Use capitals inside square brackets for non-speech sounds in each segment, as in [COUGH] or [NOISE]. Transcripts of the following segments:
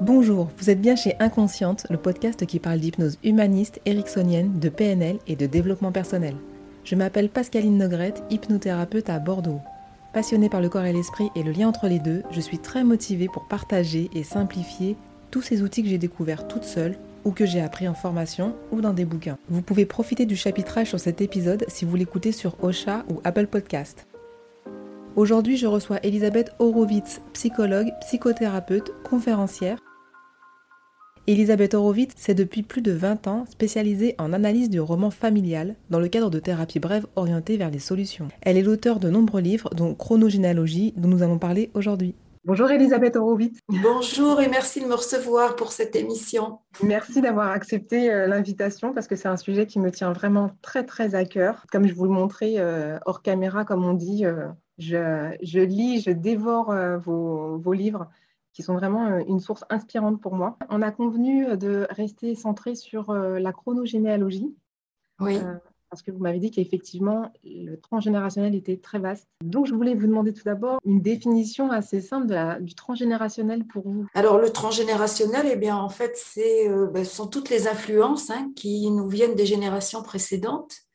Bonjour, vous êtes bien chez Inconsciente, le podcast qui parle d'hypnose humaniste, ericksonienne, de PNL et de développement personnel. Je m'appelle Pascaline Nogrette, hypnothérapeute à Bordeaux. Passionnée par le corps et l'esprit et le lien entre les deux, je suis très motivée pour partager et simplifier tous ces outils que j'ai découverts toute seule ou que j'ai appris en formation ou dans des bouquins. Vous pouvez profiter du chapitrage sur cet épisode si vous l'écoutez sur Ocha ou Apple Podcast. Aujourd'hui, je reçois Elisabeth Horowitz, psychologue, psychothérapeute, conférencière. Elisabeth Horowitz s'est depuis plus de 20 ans spécialisée en analyse du roman familial dans le cadre de thérapies brèves orientées vers les solutions. Elle est l'auteur de nombreux livres, dont Chronogénéalogie, dont nous allons parler aujourd'hui. Bonjour Elisabeth Horowitz. Bonjour et merci de me recevoir pour cette émission. Merci d'avoir accepté euh, l'invitation parce que c'est un sujet qui me tient vraiment très très à cœur. Comme je vous le montrais euh, hors caméra, comme on dit, euh, je, lis, je dévore vos, livres qui sont vraiment euh, une source inspirante pour moi. On a convenu de rester centré sur euh, la chronogénéalogie. Oui. parce que vous m'avez dit qu'effectivement, le transgénérationnel était très vaste. Donc, je voulais vous demander tout d'abord une définition assez simple du transgénérationnel pour vous. Alors, le transgénérationnel, eh bien, en fait, c'est, ben, ce sont toutes les influences hein, qui nous viennent des générations précédentes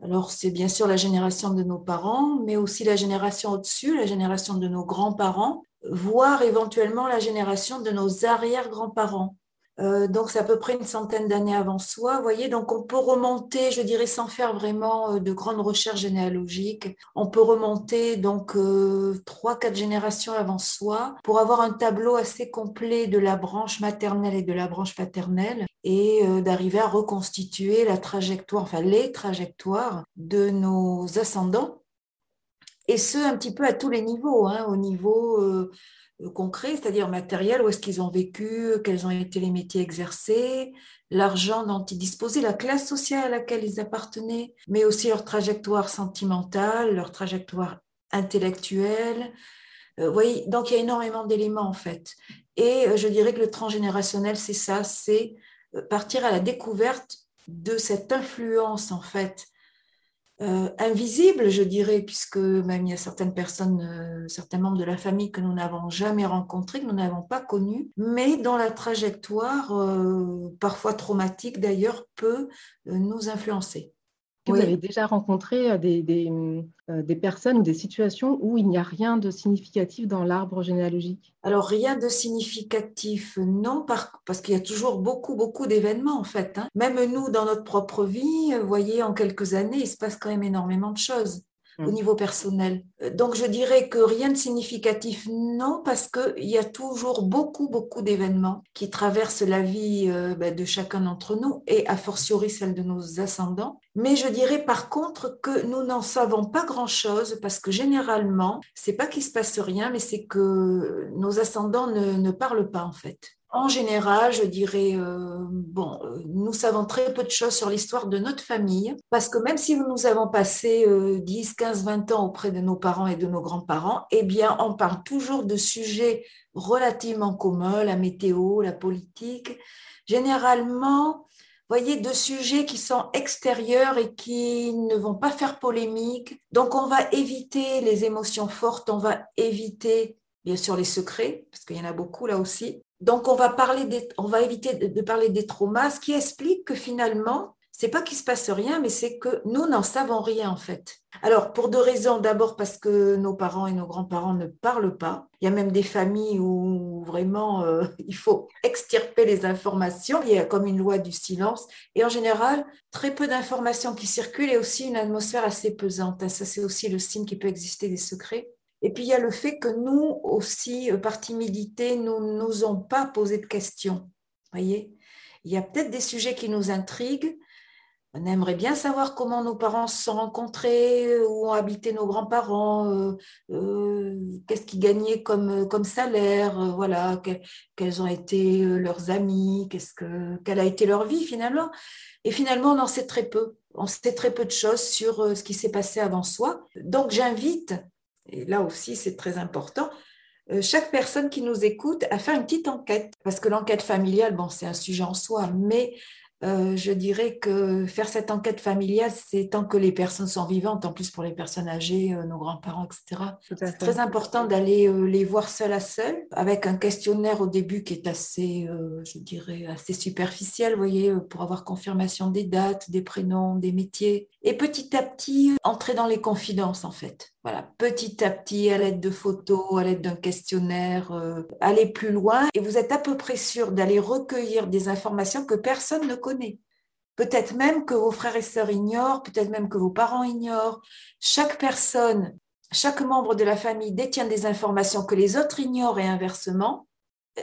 alors, c'est bien sûr la génération de nos parents, mais aussi la génération au-dessus, la génération de nos grands-parents, voire éventuellement la génération de nos arrière-grands-parents. Euh, donc, c'est à peu près une centaine d'années avant soi. Vous voyez, donc on peut remonter, je dirais, sans faire vraiment euh, de grandes recherches généalogiques. On peut remonter donc euh, trois, quatre générations avant soi pour avoir un tableau assez complet de la branche maternelle et de la branche paternelle et d'arriver à reconstituer la trajectoire, enfin les trajectoires de nos ascendants. Et ce, un petit peu à tous les niveaux, hein, au niveau euh, concret, c'est-à-dire matériel, où est-ce qu'ils ont vécu, quels ont été les métiers exercés, l'argent dont ils disposaient, la classe sociale à laquelle ils appartenaient, mais aussi leur trajectoire sentimentale, leur trajectoire intellectuelle. Euh, voyez, donc il y a énormément d'éléments en fait. Et euh, je dirais que le transgénérationnel, c'est ça, c'est partir à la découverte de cette influence en fait euh, invisible, je dirais, puisque même il y a certaines personnes, euh, certains membres de la famille que nous n'avons jamais rencontrés, que nous n'avons pas connus, mais dont la trajectoire, euh, parfois traumatique d'ailleurs, peut nous influencer. Vous avez déjà rencontré des, des, des, personnes ou des situations où il n'y a rien de significatif dans l'arbre généalogique? Alors, rien de significatif, non, parce qu'il y a toujours beaucoup, beaucoup d'événements, en fait. Hein. Même nous, dans notre propre vie, vous voyez, en quelques années, il se passe quand même énormément de choses au mm. niveau personnel. Euh, donc je dirais que rien de significatif, non, parce qu'il y a toujours beaucoup, beaucoup d'événements qui traversent la vie euh, ben, de chacun d'entre nous et a fortiori celle de nos ascendants. Mais je dirais par contre que nous n'en savons pas grand-chose parce que généralement, c'est pas qu'il se passe rien, mais c'est que nos ascendants ne, ne parlent pas en fait. En général, je dirais, euh, bon, euh, nous savons très peu de choses sur l'histoire de notre famille, parce que même si nous avons passé 10, 15, 20 ans auprès de nos parents et de nos grands-parents, eh bien, on parle toujours de sujets relativement communs, la météo, la politique. Généralement, voyez, de sujets qui sont extérieurs et qui ne vont pas faire polémique. Donc, on va éviter les émotions fortes, on va éviter, bien sûr, les secrets, parce qu'il y en a beaucoup là aussi. Donc, on va, éviter de, parler des traumas, ce qui explique que finalement, c'est pas qu'il se passe rien, mais c'est que nous n'en savons rien en fait. Alors, pour deux raisons. D'abord parce que nos parents et nos grands-parents ne parlent pas. Il y a même des familles où vraiment euh, il faut extirper les informations. Il y a comme une loi du silence. Et en général, très peu d'informations qui circulent et aussi une atmosphère assez pesante. Ça, c'est aussi le signe qu'il peut exister des secrets. Et puis il y a le fait que nous aussi, euh, par timidité, nous n'osons pas poser de questions. Voyez, il y a peut-être des sujets qui nous intriguent. On aimerait bien savoir comment nos parents se sont rencontrés, où ont habité nos grands-parents, euh, euh, qu'est-ce qu'ils gagnaient comme, comme salaire, voilà, quels ont été leurs amis, qu'est-ce que, quelle a été leur vie finalement. Et finalement, on en sait très peu. On sait très peu de choses sur ce qui s'est passé avant soi. Donc j'invite et là aussi c'est très important, euh, chaque personne qui nous écoute à faire une petite enquête, parce que l'enquête familiale, bon, c'est un sujet en soi, mais euh, je dirais que faire cette enquête familiale, c'est tant que les personnes sont vivantes, en plus pour les personnes âgées, euh, nos grands-parents, etc. C'est très important d'aller euh, les voir seul à seul, avec un questionnaire au début qui est assez, je dirais, assez superficiel, vous voyez, pour avoir confirmation des dates, des prénoms, des métiers. Et petit à petit, entrer dans les confidences, en fait. Voilà, petit à petit, à l'aide de photos, à l'aide d'un questionnaire, aller plus loin. Et vous êtes à peu près sûr d'aller recueillir des informations que personne ne connaît Peut-être même que vos frères et sœurs ignorent, peut-être même que vos parents ignorent. Chaque personne, chaque membre de la famille détient des informations que les autres ignorent et inversement.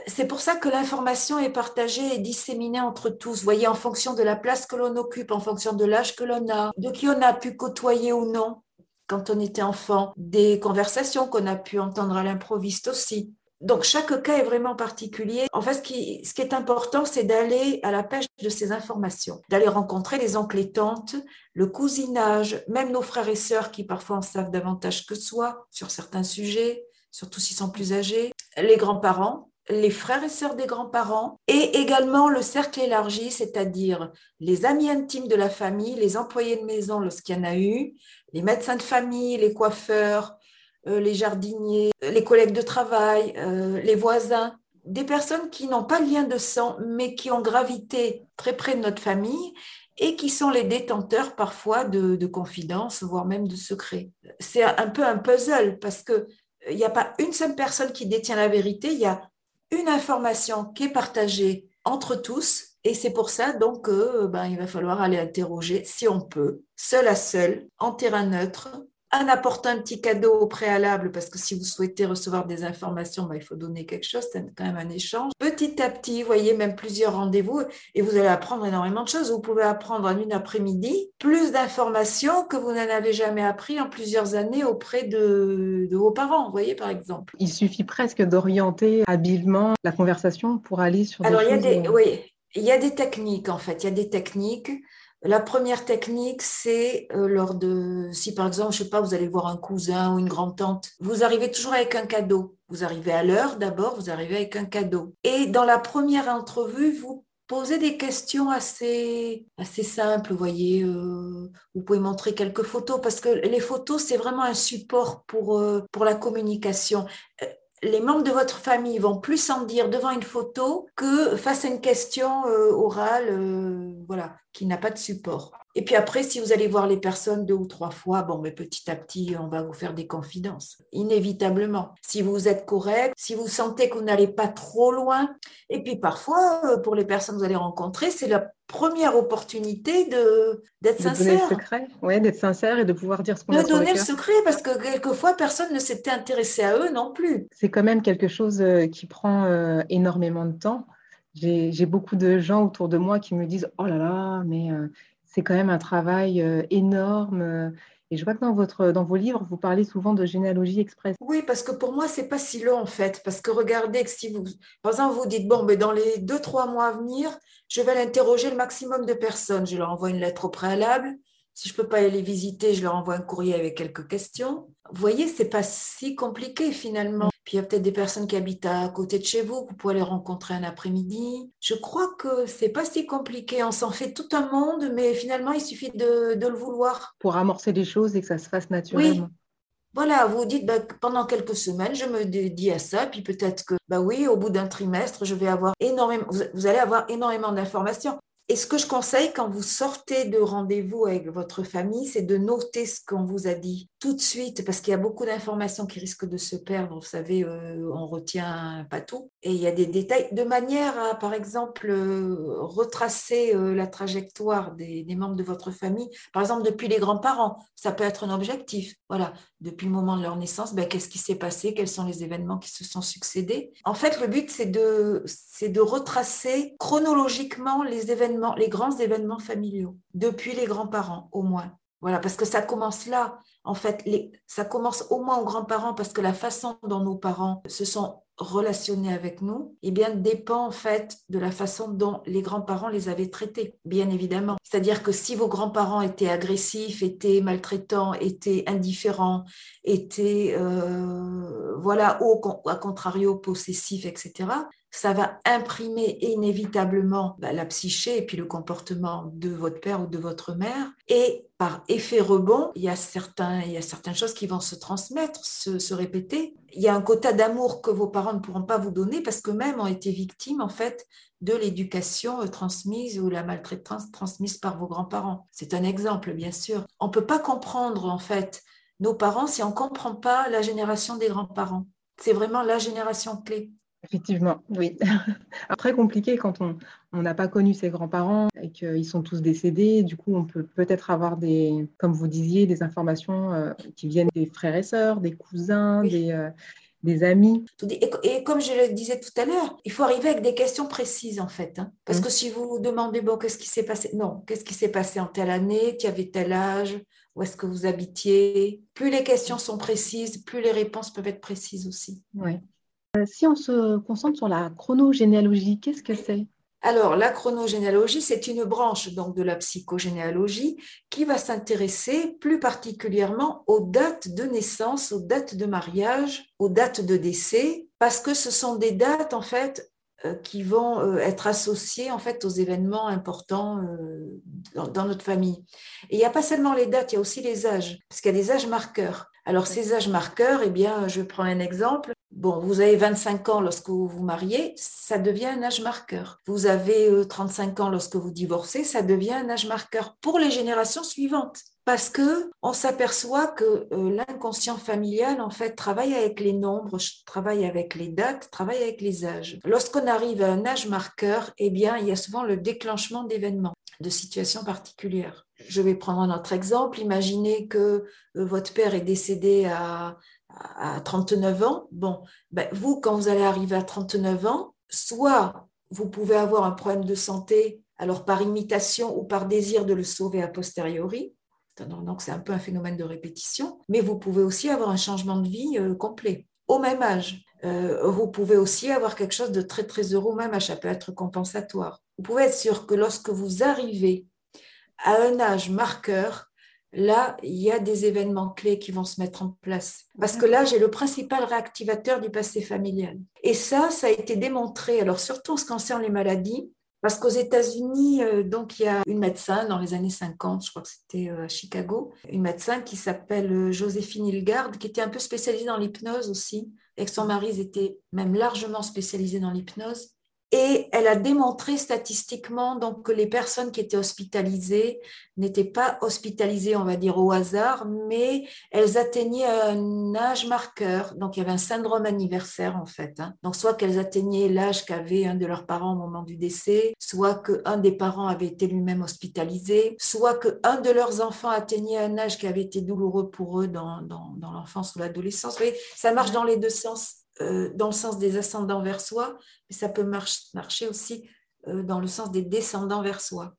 C'est pour ça que l'information est partagée et disséminée entre tous. Vous voyez, en fonction de la place que l'on occupe, en fonction de l'âge que l'on a, de qui on a pu côtoyer ou non quand on était enfant, des conversations qu'on a pu entendre à l'improviste aussi. Donc chaque cas est vraiment particulier. En fait, ce qui, est important, c'est d'aller à la pêche de ces informations, d'aller rencontrer les oncles et tantes, le cousinage, même nos frères et sœurs qui parfois en savent davantage que soi sur certains sujets, surtout s'ils sont plus âgés, les grands-parents, les frères et sœurs des grands-parents et également le cercle élargi, c'est-à-dire les amis intimes de la famille, les employés de maison lorsqu'il y en a eu, les médecins de famille, les coiffeurs, euh, les jardiniers, les collègues de travail, euh, les voisins, des personnes qui n'ont pas de lien de sang, mais qui ont gravité très près de notre famille et qui sont les détenteurs parfois de, confidences, voire même de secrets. C'est un peu un puzzle parce qu'il euh, n'y a pas une seule personne qui détient la vérité, il y a une information qui est partagée entre tous et c'est pour ça donc que ben, il va falloir aller interroger si on peut, seul à seul, en terrain neutre, en apportant un petit cadeau au préalable, parce que si vous souhaitez recevoir des informations, ben, il faut donner quelque chose, c'est quand même un échange. Petit à petit, vous voyez, même plusieurs rendez-vous, et vous allez apprendre énormément de choses. Vous pouvez apprendre en une après-midi plus d'informations que vous n'en avez jamais appris en plusieurs années auprès de, vos parents, vous voyez, par exemple. Il suffit presque d'orienter habilement la conversation pour aller sur Alors, il y a des, euh, oui, il y a des techniques, en fait. Il y a des techniques. La première technique, c'est euh, lors de, si par exemple, je sais pas, vous allez voir un cousin ou une grande-tante, vous arrivez toujours avec un cadeau. Vous arrivez à l'heure d'abord, vous arrivez avec un cadeau. Et dans la première entrevue, vous posez des questions assez, assez simples, vous voyez. Euh, vous pouvez montrer quelques photos parce que les photos, c'est vraiment un support pour, euh, pour la communication les membres de votre famille vont plus en dire devant une photo que face à une question euh, orale, euh, voilà, qui n'a pas de support. Et puis après, si vous allez voir les personnes deux ou trois fois, bon, mais petit à petit, on va vous faire des confidences, inévitablement. Si vous êtes correct, si vous sentez que vous n'allez pas trop loin, et puis parfois, euh, pour les personnes que vous allez rencontrer, c'est la première opportunité de d'être sincère. Le secret, oui, d'être sincère et de pouvoir dire ce qu'on a De donner le, secret, parce que quelquefois, personne ne s'était intéressé à eux non plus. C'est quand même quelque chose euh, qui prend euh, énormément de temps. J'ai beaucoup de gens autour de moi qui me disent Oh là là, mais c'est quand même un travail euh, énorme. Et je vois que dans, votre, dans vos livres, vous parlez souvent de généalogie express. Oui, parce que pour moi, c'est pas si long en fait. Parce que regardez, que si vous, par exemple, vous dites, bon, mais dans les deux, trois mois à venir, je vais l'interroger le maximum de personnes. Je leur envoie une lettre au préalable. Si je peux pas aller visiter, je leur envoie un courrier avec quelques questions. Vous voyez, c'est pas si compliqué finalement. Puis il y a peut-être des personnes qui habitent à côté de chez vous, vous pouvez les rencontrer un après-midi. Je crois que c'est pas si compliqué. On s'en fait tout un monde, mais finalement, il suffit de, le vouloir. Pour amorcer les choses et que ça se fasse naturellement. Oui. Voilà, vous dites bah, pendant quelques semaines, je me dédie à ça, puis peut-être que, bah oui, au bout d'un trimestre, je vais avoir énormément, vous allez avoir énormément d'informations. Et ce que je conseille quand vous sortez de rendez-vous avec votre famille, c'est de noter ce qu'on vous a dit tout de suite, parce qu'il y a beaucoup d'informations qui risquent de se perdre. Vous savez, euh, on retient pas tout. Et il y a des détails, de manière à, par exemple, euh, retracer euh, la trajectoire des, membres de votre famille. Par exemple, depuis les grands-parents, ça peut être un objectif. Voilà, depuis le moment de leur naissance, ben, qu'est-ce qui s'est passé? Quels sont les événements qui se sont succédés? En fait, le but, c'est de, c'est de retracer chronologiquement les événements, les grands événements familiaux, depuis les grands-parents au moins. Voilà, parce que ça commence là. En fait, ça commence au moins aux grands-parents parce que la façon dont nos parents se sont relationnés avec nous, eh bien, dépend en fait de la façon dont les grands-parents les avaient traités, bien évidemment. C'est-à-dire que si vos grands-parents étaient agressifs, étaient maltraitants, étaient indifférents, étaient, euh, voilà, au, à contrario, possessifs, etc., ça va imprimer inévitablement bah, la psyché et puis le comportement de votre père ou de votre mère. Et par effet rebond, il y a, certains, il y a certaines choses qui vont se transmettre, se, répéter. Il y a un quota d'amour que vos parents ne pourront pas vous donner parce qu'eux-mêmes ont été victimes, en fait, de l'éducation euh, transmise ou la maltraitance transmise par vos grands-parents. C'est un exemple, bien sûr. On ne peut pas comprendre, en fait, nos parents si on ne comprend pas la génération des grands-parents. C'est vraiment la génération clé. Effectivement, oui. [LAUGHS] Très compliqué quand on n'a pas connu ses grands-parents et qu'ils sont tous décédés. Du coup, on peut peut-être avoir des, comme vous disiez, des informations euh, qui viennent des frères et sœurs, des cousins, des, euh, des amis. Et, comme je le disais tout à l'heure, il faut arriver avec des questions précises en fait. Hein. Parce mmh. que si vous vous demandez, bon, qu'est-ce qui s'est passé Non, qu'est-ce qui s'est passé en telle année Tu avais tel âge Où est-ce que vous habitiez Plus les questions sont précises, plus les réponses peuvent être précises aussi. Oui. Euh, si on se concentre sur la chronogénéalogie, qu'est-ce que c'est? Alors, la chronogénéalogie, c'est une branche donc de la psychogénéalogie qui va s'intéresser plus particulièrement aux dates de naissance, aux dates de mariage, aux dates de décès, parce que ce sont des dates en fait euh, qui vont euh, être associées en fait aux événements importants dans, notre famille. Et il n'y a pas seulement les dates, il y a aussi les âges, parce qu'il y a des âges marqueurs. Alors ces âges marqueurs, eh bien, je prends un exemple. Bon, vous avez 25 ans lorsque vous vous mariez, ça devient un âge marqueur. Vous avez 35 euh, ans lorsque vous divorcez, ça devient un âge marqueur pour les générations suivantes. Parce que on s'aperçoit que euh, l'inconscient familial, en fait, travaille avec les nombres, travaille avec les dates, travaille avec les âges. Lorsqu'on arrive à un âge marqueur, eh bien, il y a souvent le déclenchement d'événements, de situations particulières. Je vais prendre un autre exemple. Imaginez que euh, votre père est décédé à à 39 ans, bon, ben vous, quand vous allez arriver à 39 ans, soit vous pouvez avoir un problème de santé, alors par imitation ou par désir de le sauver a posteriori, c'est un peu un phénomène de répétition, mais vous pouvez aussi avoir un changement de vie euh, complet au même âge. Euh, vous pouvez aussi avoir quelque chose de très très heureux même ça peut être compensatoire. Vous pouvez être sûr que lorsque vous arrivez à un âge marqueur, là, il y a des événements clés qui vont se mettre en place. Parce que là, j'ai le principal réactivateur du passé familial. Et ça, ça a été démontré, alors surtout en ce qui concerne les maladies, parce qu'aux États-Unis, euh, donc il y a une médecin dans les années 50, je crois que c'était euh, à Chicago, une médecin qui s'appelle euh, Joséphine Hilgard, qui était un peu spécialisée dans l'hypnose aussi, et que son mari était même largement spécialisé dans l'hypnose. Et elle a démontré statistiquement donc, que les personnes qui étaient hospitalisées n'étaient pas hospitalisées, on va dire, au hasard, mais elles atteignaient un âge marqueur. Donc, il y avait un syndrome anniversaire, en fait. Hein. Donc, soit qu'elles atteignaient l'âge qu'avait un de leurs parents au moment du décès, soit qu'un des parents avait été lui-même hospitalisé, soit qu'un de leurs enfants atteignait un âge qui avait été douloureux pour eux dans, dans, dans l'enfance ou l'adolescence. Vous voyez, ça marche dans les deux sens. Euh, dans le sens des ascendants vers soi, mais ça peut marcher aussi euh, dans le sens des descendants vers soi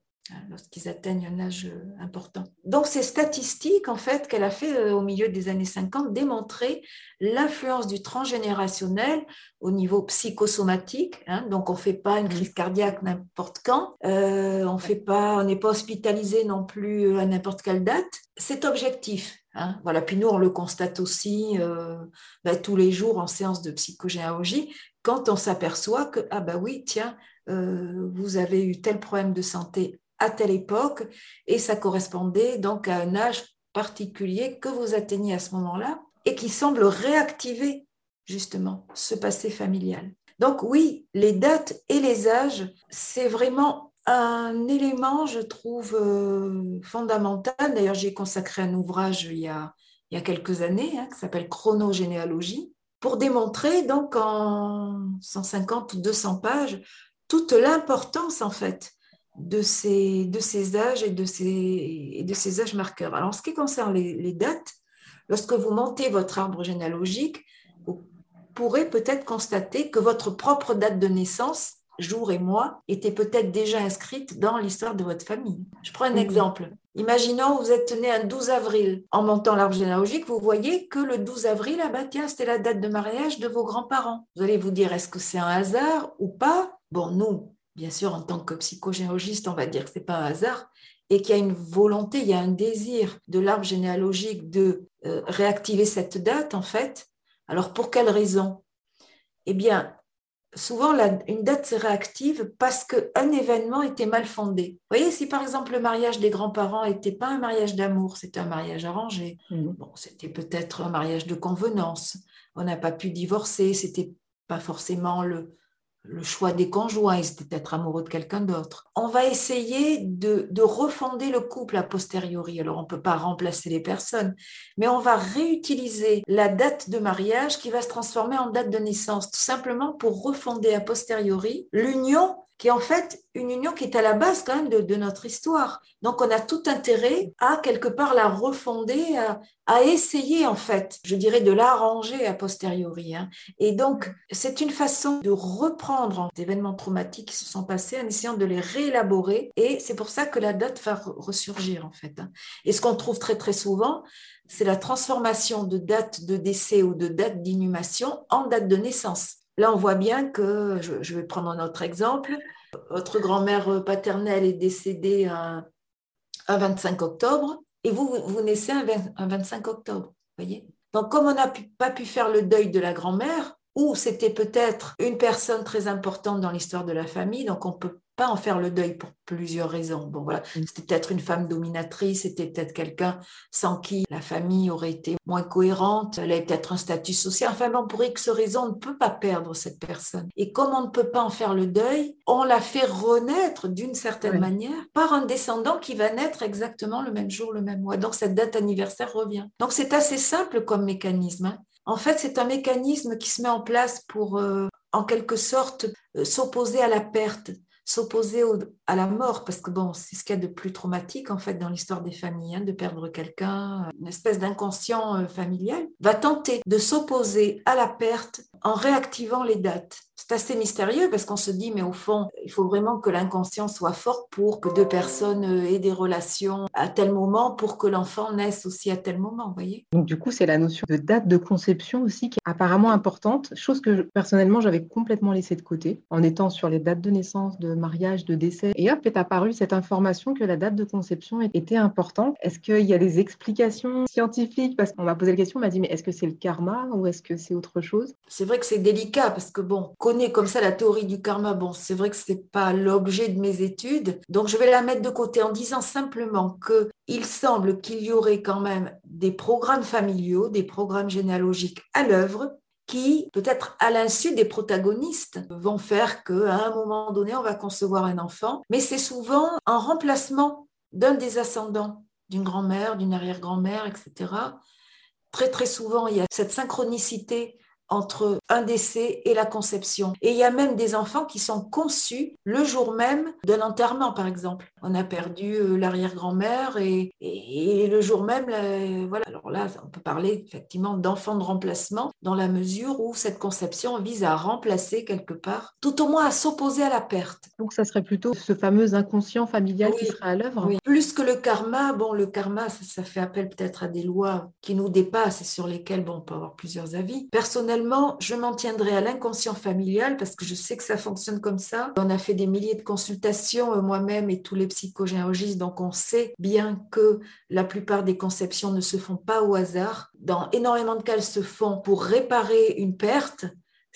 lorsqu'ils atteignent un âge euh, important. Donc ces statistiques, en fait, qu'elle a fait au milieu des années 50, démontraient l'influence du transgénérationnel au niveau psychosomatique. Hein. donc on ne fait pas une crise cardiaque n'importe quand, on fait pas, on n'est pas hospitalisé non plus à n'importe quelle date. C'est objectif. Hein. voilà. Puis nous, on le constate aussi euh, bah, tous les jours en séance de psychogénéalogie, quand on s'aperçoit que, ah bah oui, tiens, euh, vous avez eu tel problème de santé à telle époque, et ça correspondait donc à un âge particulier que vous atteignez à ce moment-là, et qui semble réactiver justement ce passé familial. Donc oui, les dates et les âges, c'est vraiment un élément, je trouve, euh, fondamental. D'ailleurs, j'ai consacré un ouvrage il y a, il y a quelques années hein, qui s'appelle Chronogénéalogie pour démontrer donc en 150 ou 200 pages toute l'importance en fait de ces, de ces âges et de ces, et de ces âges marqueurs. Alors, en ce qui concerne les, les dates, lorsque vous montez votre arbre généalogique, vous pourrez peut-être constater que votre propre date de naissance jour et mois étaient peut-être déjà inscrites dans l'histoire de votre famille. Je prends un exemple. Imaginons vous êtes né un 12 avril. En montant l'arbre généalogique, vous voyez que le 12 avril, ah bah tiens, c'était la date de mariage de vos grands-parents. Vous allez vous dire, est-ce que c'est un hasard ou pas? Bon, nous, bien sûr, en tant que psychogénéalogiste, on va dire que c'est pas un hasard et qu'il y a une volonté, il y a un désir de l'arbre généalogique de euh, réactiver cette date, en fait. Alors, pour quelle raison? Eh bien, souvent une date serait active parce qu'un événement était mal fondé. Vous voyez, si par exemple le mariage des grands-parents n'était pas un mariage d'amour, c'était un mariage arrangé, mmh. bon, c'était peut-être un mariage de convenance, on n'a pas pu divorcer, c'était pas forcément le, le choix des conjoints, ils étaient peut-être amoureux de quelqu'un d'autre. On va essayer de, de, refonder le couple a posteriori. Alors, on ne peut pas remplacer les personnes, mais on va réutiliser la date de mariage qui va se transformer en date de naissance, tout simplement pour refonder a posteriori l'union qui est en fait une union qui est à la base quand même de, notre histoire. Donc on a tout intérêt à quelque part la refonder, à, essayer en fait, je dirais, de l'arranger a posteriori. Hein. Et donc c'est une façon de reprendre des événements traumatiques qui se sont passés en essayant de les réélaborer. Et c'est pour ça que la date va ressurgir en fait. Hein. Et ce qu'on trouve très très souvent, c'est la transformation de date de décès ou de date d'inhumation en date de naissance. Là, on voit bien que, je, vais prendre un autre exemple, votre grand-mère paternelle est décédée un, 25 octobre et vous, vous naissez un, 25 octobre. Voyez Donc, comme on n'a pas pu faire le deuil de la grand-mère, ou c'était peut-être une personne très importante dans l'histoire de la famille, donc on peut pas en faire le deuil pour plusieurs raisons. Bon, voilà, mm. c'était peut-être une femme dominatrice, c'était peut-être quelqu'un sans qui la famille aurait été moins cohérente, elle avait peut-être un statut social. Enfin, bon, pour X raisons, on ne peut pas perdre cette personne. Et comme on ne peut pas en faire le deuil, on la fait renaître d'une certaine manière par un descendant qui va naître exactement le même jour, le même mois. Donc, cette date anniversaire revient. Donc, c'est assez simple comme mécanisme. Hein. En fait, c'est un mécanisme qui se met en place pour, euh, en quelque sorte, euh, s'opposer à la perte s'opposer à la mort, parce que bon, c'est ce qu'il y a de plus traumatique en fait dans l'histoire des familles, hein, de perdre quelqu'un, euh, une espèce d'inconscient euh, familial, va tenter de s'opposer à la perte en réactivant les dates. C'est assez mystérieux parce qu'on se dit, mais au fond, il faut vraiment que l'inconscient soit fort pour que deux personnes euh, aient des relations à tel moment, pour que l'enfant naisse aussi à tel moment, voyez Donc du coup, c'est la notion de date de conception aussi qui est apparemment importante, chose que personnellement j'avais complètement laissée de côté en étant sur les dates de naissance, de mariage, de décès. Et hop, est apparue cette information que la date de conception était importante. Est-ce qu'il y a des explications scientifiques? Parce qu'on m'a posé la question, on m'a dit, mais est-ce que c'est le karma ou est-ce que c'est autre chose? C'est vrai que c'est délicat parce que bon, connaît comme ça la théorie du karma. Bon, c'est vrai que ce n'est pas l'objet de mes études, donc je vais la mettre de côté en disant simplement que il semble qu'il y aurait quand même des programmes familiaux, des programmes généalogiques à l'œuvre qui, peut-être à l'insu des protagonistes, vont faire qu'à un moment donné, on va concevoir un enfant. Mais c'est souvent un remplacement d'un des ascendants, d'une grand-mère, d'une arrière-grand-mère, etc. Très, très souvent, il y a cette synchronicité entre un décès et la conception. Et il y a même des enfants qui sont conçus le jour même d'un enterrement, par exemple. On a perdu euh, l'arrière-grand-mère et, et, le jour même, voilà. Alors là, on peut parler effectivement d'enfants de remplacement dans la mesure où cette conception vise à remplacer quelque part, tout au moins à s'opposer à la perte. Donc ça serait plutôt ce fameux inconscient familial qui serait à l'œuvre. Oui. Plus que le karma, bon, le karma, ça, ça fait appel peut-être à des lois qui nous dépassent et sur lesquelles bon, on peut avoir plusieurs avis. Personnellement, je m'en tiendrai à l'inconscient familial parce que je sais que ça fonctionne comme ça. On a fait des milliers de consultations, euh, moi-même et tous les psychogénéalogistes, donc on sait bien que la plupart des conceptions ne se font pas au hasard. Dans énormément de cas, elles se font pour réparer une perte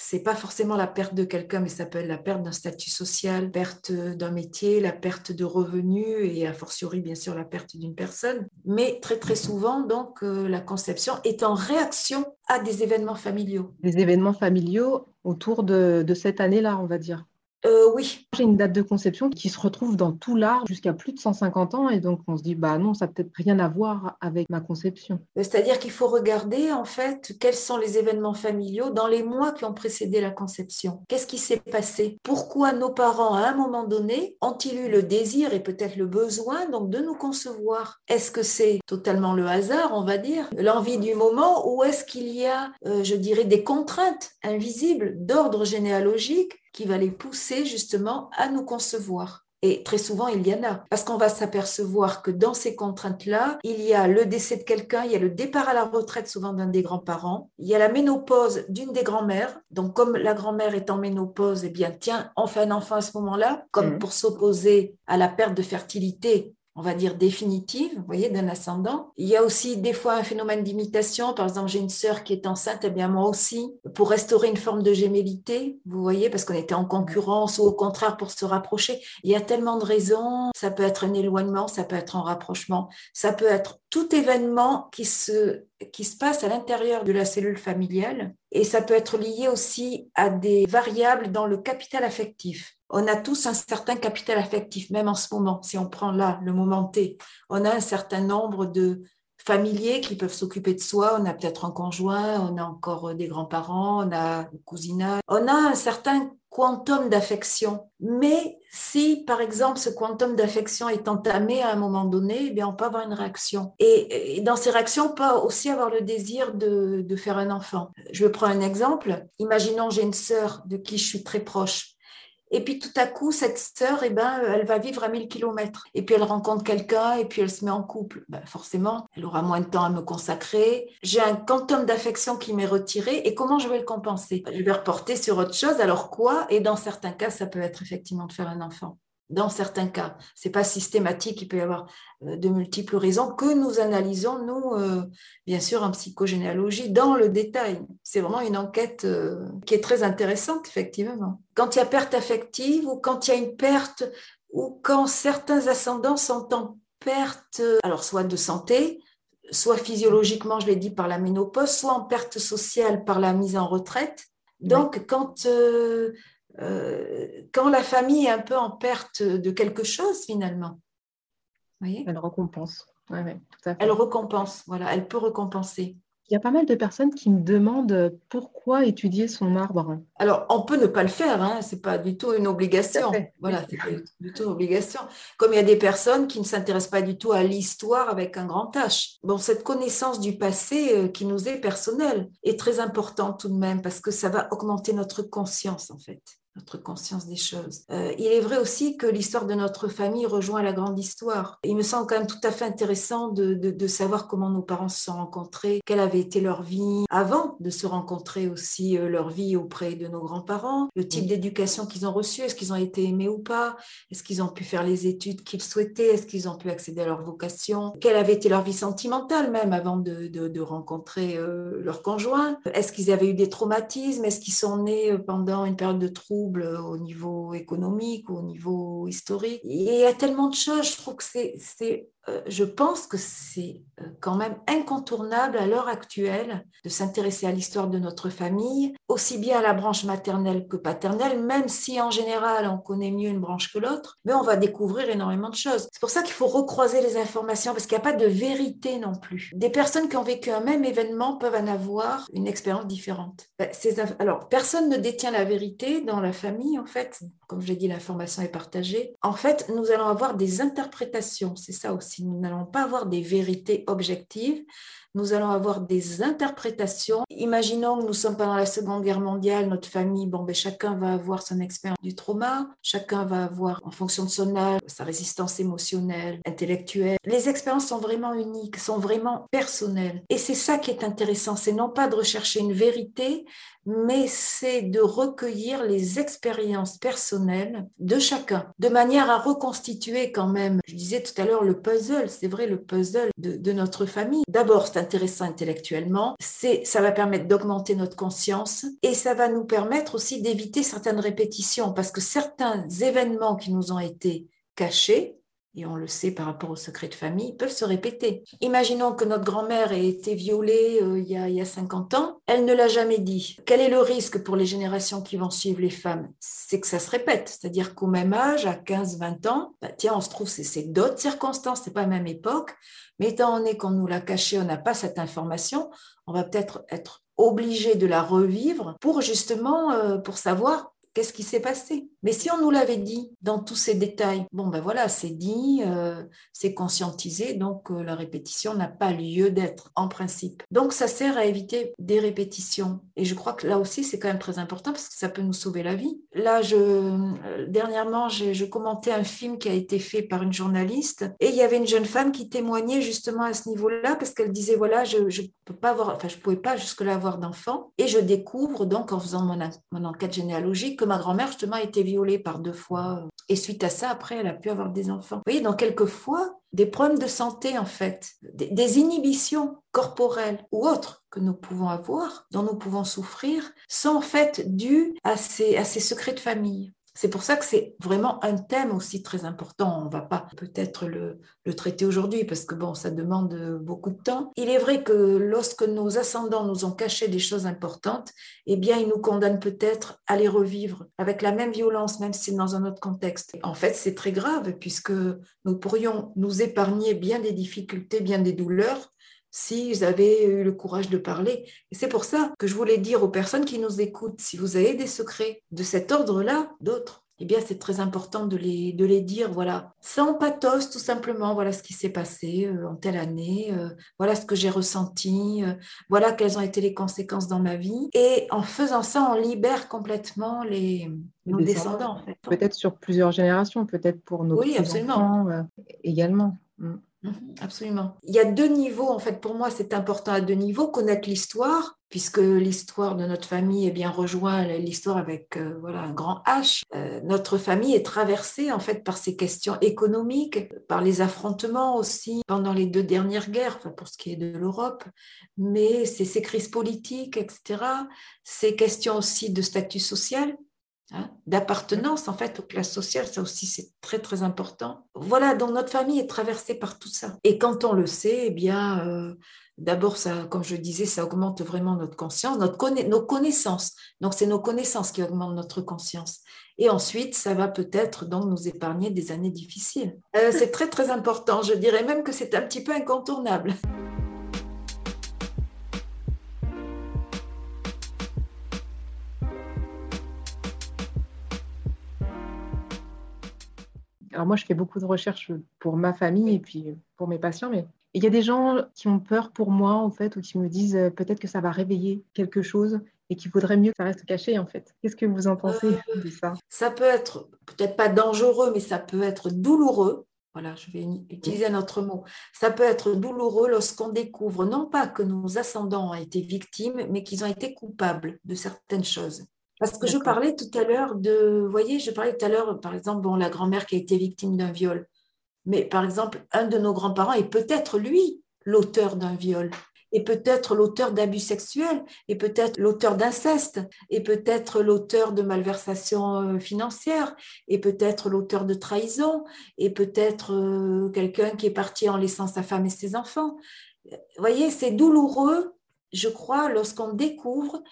c'est pas forcément la perte de quelqu'un, mais ça peut être la perte d'un statut social, perte d'un métier, la perte de revenus et a fortiori bien sûr la perte d'une personne. Mais très très souvent donc euh, la conception est en réaction à des événements familiaux. Des événements familiaux autour de cette année-là, on va dire. Euh, oui. J'ai une date de conception qui se retrouve dans tout l'art jusqu'à plus de 150 ans et donc on se dit bah non, ça n'a peut-être rien à voir avec ma conception. C'est-à-dire qu'il faut regarder en fait quels sont les événements familiaux dans les mois qui ont précédé la conception. Qu'est-ce qui s'est passé? Pourquoi nos parents à un moment donné ont-ils eu le désir et peut-être le besoin donc de nous concevoir? Est-ce que c'est totalement le hasard, on va dire, l'envie du moment ou est-ce qu'il y a, euh, je dirais, des contraintes invisibles d'ordre généalogique qui va les pousser justement à nous concevoir. Et très souvent, il y en a. Parce qu'on va s'apercevoir que dans ces contraintes-là, il y a le décès de quelqu'un, il y a le départ à la retraite souvent d'un des grands-parents, il y a la ménopause d'une des grand-mères. Donc, comme la grand-mère est en ménopause, eh bien, tiens, on fait un enfant à ce moment-là, comme mm. pour s'opposer à la perte de fertilité on va dire, définitive, vous voyez, d'un ascendant. Il y a aussi des fois un phénomène d'imitation. Par exemple, j'ai une sœur qui est enceinte, eh bien moi aussi, pour restaurer une forme de gémellité, vous voyez, parce qu'on était en concurrence ou au contraire pour se rapprocher. Il y a tellement de raisons. Ça peut être un éloignement, ça peut être un rapprochement, ça peut être tout événement qui se, qui se passe à l'intérieur de la cellule familiale. Et ça peut être lié aussi à des variables dans le capital affectif on a tous un certain capital affectif, même en ce moment, si on prend là le moment T. On a un certain nombre de familiers qui peuvent s'occuper de soi. On a peut-être un conjoint, on a encore des grands-parents, on a un cousinat. On a un certain quantum d'affection. Mais si, par exemple, ce quantum d'affection est entamé à un moment donné, eh bien, on peut avoir une réaction. Et, dans ces réactions, on peut aussi avoir le désir de, de faire un enfant. Je prends un exemple. Imaginons, j'ai une sœur de qui je suis très proche. Et puis tout à coup, cette sœur, eh ben, elle va vivre à 1000 km. Et puis elle rencontre quelqu'un et puis elle se met en couple. Ben, forcément, elle aura moins de temps à me consacrer. J'ai un quantum d'affection qui m'est retiré. Et comment je vais le compenser? Je vais reporter sur autre chose. Alors quoi? Et dans certains cas, ça peut être effectivement de faire un enfant dans certains cas. C'est pas systématique, il peut y avoir euh, de multiples raisons que nous analysons, nous, euh, bien sûr, en psychogénéalogie, dans le détail. C'est vraiment une enquête euh, qui est très intéressante, effectivement. Quand il y a perte affective ou quand il y a une perte ou quand certains ascendants sont en perte, alors soit de santé, soit physiologiquement, je l'ai dit, par la ménopause, soit en perte sociale par la mise en retraite. Donc, quand euh, quand la famille est un peu en perte de quelque chose finalement. Elle récompense. Elle récompense, voilà, elle peut récompenser. Il y a pas mal de personnes qui me demandent pourquoi étudier son arbre? Alors, on peut ne pas le faire, hein, ce n'est pas du tout une obligation. Voilà, c'est pas du tout une obligation. Comme il y a des personnes qui ne s'intéressent pas du tout à l'histoire avec un grand H. Bon, cette connaissance du passé euh, qui nous est personnelle est très importante tout de même parce que ça va augmenter notre conscience en fait notre conscience des choses. Euh, il est vrai aussi que l'histoire de notre famille rejoint la grande histoire. Il me semble quand même tout à fait intéressant de, de, savoir comment nos parents se sont rencontrés, quelle avait été leur vie avant de se rencontrer aussi, euh, leur vie auprès de nos grands-parents, le type d'éducation qu'ils ont reçu, est-ce qu'ils ont été aimés ou pas, est-ce qu'ils ont pu faire les études qu'ils souhaitaient, est-ce qu'ils ont pu accéder à leur vocation, quelle avait été leur vie sentimentale même avant de, de rencontrer euh, leur conjoint, est-ce qu'ils avaient eu des traumatismes, est-ce qu'ils sont nés pendant une période de trouble au niveau économique, au niveau historique. il y a tellement de choses, je trouve que c'est euh, je pense que c'est euh, quand même incontournable à l'heure actuelle de s'intéresser à l'histoire de notre famille, aussi bien à la branche maternelle que paternelle, même si en général on connaît mieux une branche que l'autre, mais on va découvrir énormément de choses. C'est pour ça qu'il faut recroiser les informations parce qu'il n'y a pas de vérité non plus. Des personnes qui ont vécu un même événement peuvent en avoir une expérience différente. Ben, alors, personne ne détient la vérité dans la famille, en fait. Comme je l'ai dit, l'information est partagée. En fait, nous allons avoir des interprétations, c'est ça aussi nous n'allons pas avoir des vérités objectives, nous allons avoir des interprétations. Imaginons que nous sommes pendant la Seconde Guerre mondiale, notre famille, bon, ben, chacun va avoir son expérience du trauma, chacun va avoir, en fonction de son âge, sa résistance émotionnelle, intellectuelle. Les expériences sont vraiment uniques, sont vraiment personnelles. Et c'est ça qui est intéressant, c'est non pas de rechercher une vérité, mais c'est de recueillir les expériences personnelles de chacun, de manière à reconstituer quand même, je disais tout à l'heure, le puzzle, c'est vrai, le puzzle de, notre famille. D'abord, intéressant intellectuellement, c'est, ça va permettre d'augmenter notre conscience et ça va nous permettre aussi d'éviter certaines répétitions parce que certains événements qui nous ont été cachés, et on le sait par rapport au secret de famille, peuvent se répéter. Imaginons que notre grand-mère ait été violée euh, il, y a, il, y a, 50 ans, elle ne l'a jamais dit. Quel est le risque pour les générations qui vont suivre les femmes? C'est que ça se répète, c'est-à-dire qu'au même âge, à 15-20 ans, bah, tiens, on se trouve, c'est d'autres circonstances, c'est pas la même époque, mais étant donné qu'on nous l'a caché, on n'a pas cette information, on va peut-être être obligé de la revivre pour justement, euh, pour savoir qu'est-ce qui s'est passé? Mais si on nous l'avait dit dans tous ces détails, bon ben voilà, c'est dit, euh, c'est conscientisé, donc euh, la répétition n'a pas lieu d'être en principe. Donc ça sert à éviter des répétitions. Et je crois que là aussi, c'est quand même très important parce que ça peut nous sauver la vie. Là, je, euh, dernièrement, je commentais un film qui a été fait par une journaliste et il y avait une jeune femme qui témoignait justement à ce niveau-là parce qu'elle disait voilà, je ne peux pas avoir, enfin je pouvais pas jusque-là avoir d'enfants et je découvre donc en faisant mon enquête généalogique que ma grand-mère, justement, a été violée par deux fois. Et suite à ça, après, elle a pu avoir des enfants. Vous voyez, dans quelques fois, des problèmes de santé, en fait, des, inhibitions corporelles ou autres que nous pouvons avoir, dont nous pouvons souffrir, sont en fait dues à à ces secrets de famille. C'est pour ça que c'est vraiment un thème aussi très important. On ne va pas peut-être le, traiter aujourd'hui parce que bon, ça demande beaucoup de temps. Il est vrai que lorsque nos ascendants nous ont caché des choses importantes, eh bien, ils nous condamnent peut-être à les revivre avec la même violence, même si c'est dans un autre contexte. En fait, c'est très grave puisque nous pourrions nous épargner bien des difficultés, bien des douleurs s'ils avaient eu le courage de parler. Et c'est pour ça que je voulais dire aux personnes qui nous écoutent, si vous avez des secrets de cet ordre-là, d'autres, eh bien, c'est très important de les, de les dire, voilà, sans pathos, tout simplement, voilà ce qui s'est passé euh, en telle année, euh, voilà ce que j'ai ressenti, euh, voilà quelles ont été les conséquences dans ma vie. Et en faisant ça, on libère complètement les, nos descendants. en fait. Peut-être sur plusieurs générations, peut-être pour nos oui, enfants également. Mm. Mhm, absolument. Il y a deux niveaux, en fait, pour moi, c'est important à deux niveaux, connaître l'histoire, puisque l'histoire de notre famille est bien rejoint l'histoire avec euh, voilà un grand H. Euh, notre famille est traversée en fait par ces questions économiques, par les affrontements aussi pendant les deux dernières guerres, pour ce qui est de l'Europe, mais c'est ces crises politiques, etc. Ces questions aussi de statut social Hein, d'appartenance en fait aux classes sociales, ça aussi c'est très très important. Voilà, donc notre famille est traversée par tout ça. Et quand on le sait, eh bien, euh, d'abord ça, comme je disais, ça augmente vraiment notre conscience, notre nos connaissances. Donc c'est nos connaissances qui augmentent notre conscience. Et ensuite, ça va peut-être donc nous épargner des années difficiles. Euh, c'est très très important. Je dirais même que c'est un petit peu incontournable. Alors moi, je fais beaucoup de recherches pour ma famille et puis pour mes patients, mais il y a des gens qui ont peur pour moi, en fait, ou qui me disent euh, peut-être que ça va réveiller quelque chose et qu'il vaudrait mieux que ça reste caché, en fait. Qu'est-ce que vous en pensez euh, de ça? Ça peut être peut-être pas dangereux, mais ça peut être douloureux. Voilà, je vais utiliser un autre mot. Ça peut être douloureux lorsqu'on découvre non pas que nos ascendants ont été victimes, mais qu'ils ont été coupables de certaines choses. Parce que je parlais tout à l'heure de, vous voyez, je parlais tout à l'heure, par exemple, bon, la grand-mère qui a été victime d'un viol. Mais par exemple, un de nos grands-parents est peut-être lui l'auteur d'un viol, et peut-être l'auteur d'abus sexuels, et peut-être l'auteur d'inceste, et peut-être l'auteur de malversation euh, financière, et peut-être l'auteur de trahison, et peut-être euh, quelqu'un qui est parti en laissant sa femme et ses enfants. Vous voyez, c'est douloureux, je crois, lorsqu'on découvre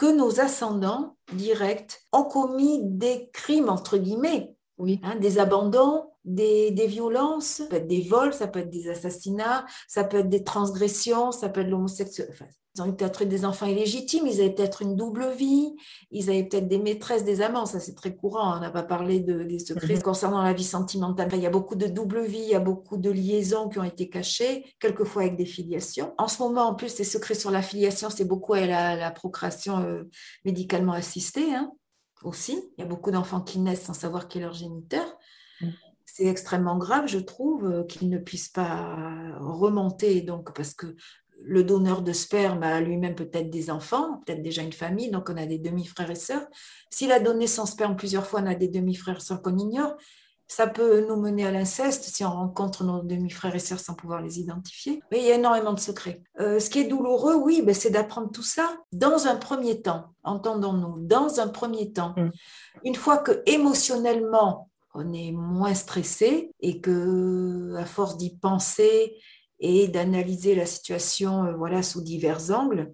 que nos ascendants directs ont commis des crimes, entre guillemets, oui. Hein, des abandons, des, violences, ça peut être des vols, ça peut être des assassinats, ça peut être des transgressions, ça peut être l'homosexualité. Ils ont peut-être des enfants illégitimes, ils avaient peut-être une double vie, ils avaient peut-être des maîtresses, des amants, ça c'est très courant, on n'a pas parlé de, des secrets mhm. concernant la vie sentimentale. Il y a beaucoup de double vie, il y a beaucoup de liaisons qui ont été cachées, quelquefois avec des filiations. En ce moment, en plus, les secrets sur la filiation, c'est beaucoup à la, procréation euh, médicalement assistée hein, aussi. Il y a beaucoup d'enfants qui naissent sans savoir qui est leur géniteur. Mhm. c'est extrêmement grave, je trouve, euh, qu'ils ne puissent pas remonter, donc parce que le donneur de sperme a lui-même peut-être des enfants, peut-être déjà une famille, donc on a des demi-frères et sœurs. S'il a donné son sperme plusieurs fois, on a des demi-frères et sœurs qu'on ignore. Ça peut nous mener à l'inceste si on rencontre nos demi-frères et sœurs sans pouvoir les identifier. Mais il y a énormément de secrets. Euh, ce qui est douloureux, oui, ben, c'est d'apprendre tout ça dans un premier temps. Entendons-nous, dans un premier temps. Mm. Une fois que émotionnellement, on est moins stressé et que, à force d'y penser, et d'analyser la situation euh, voilà, sous divers angles,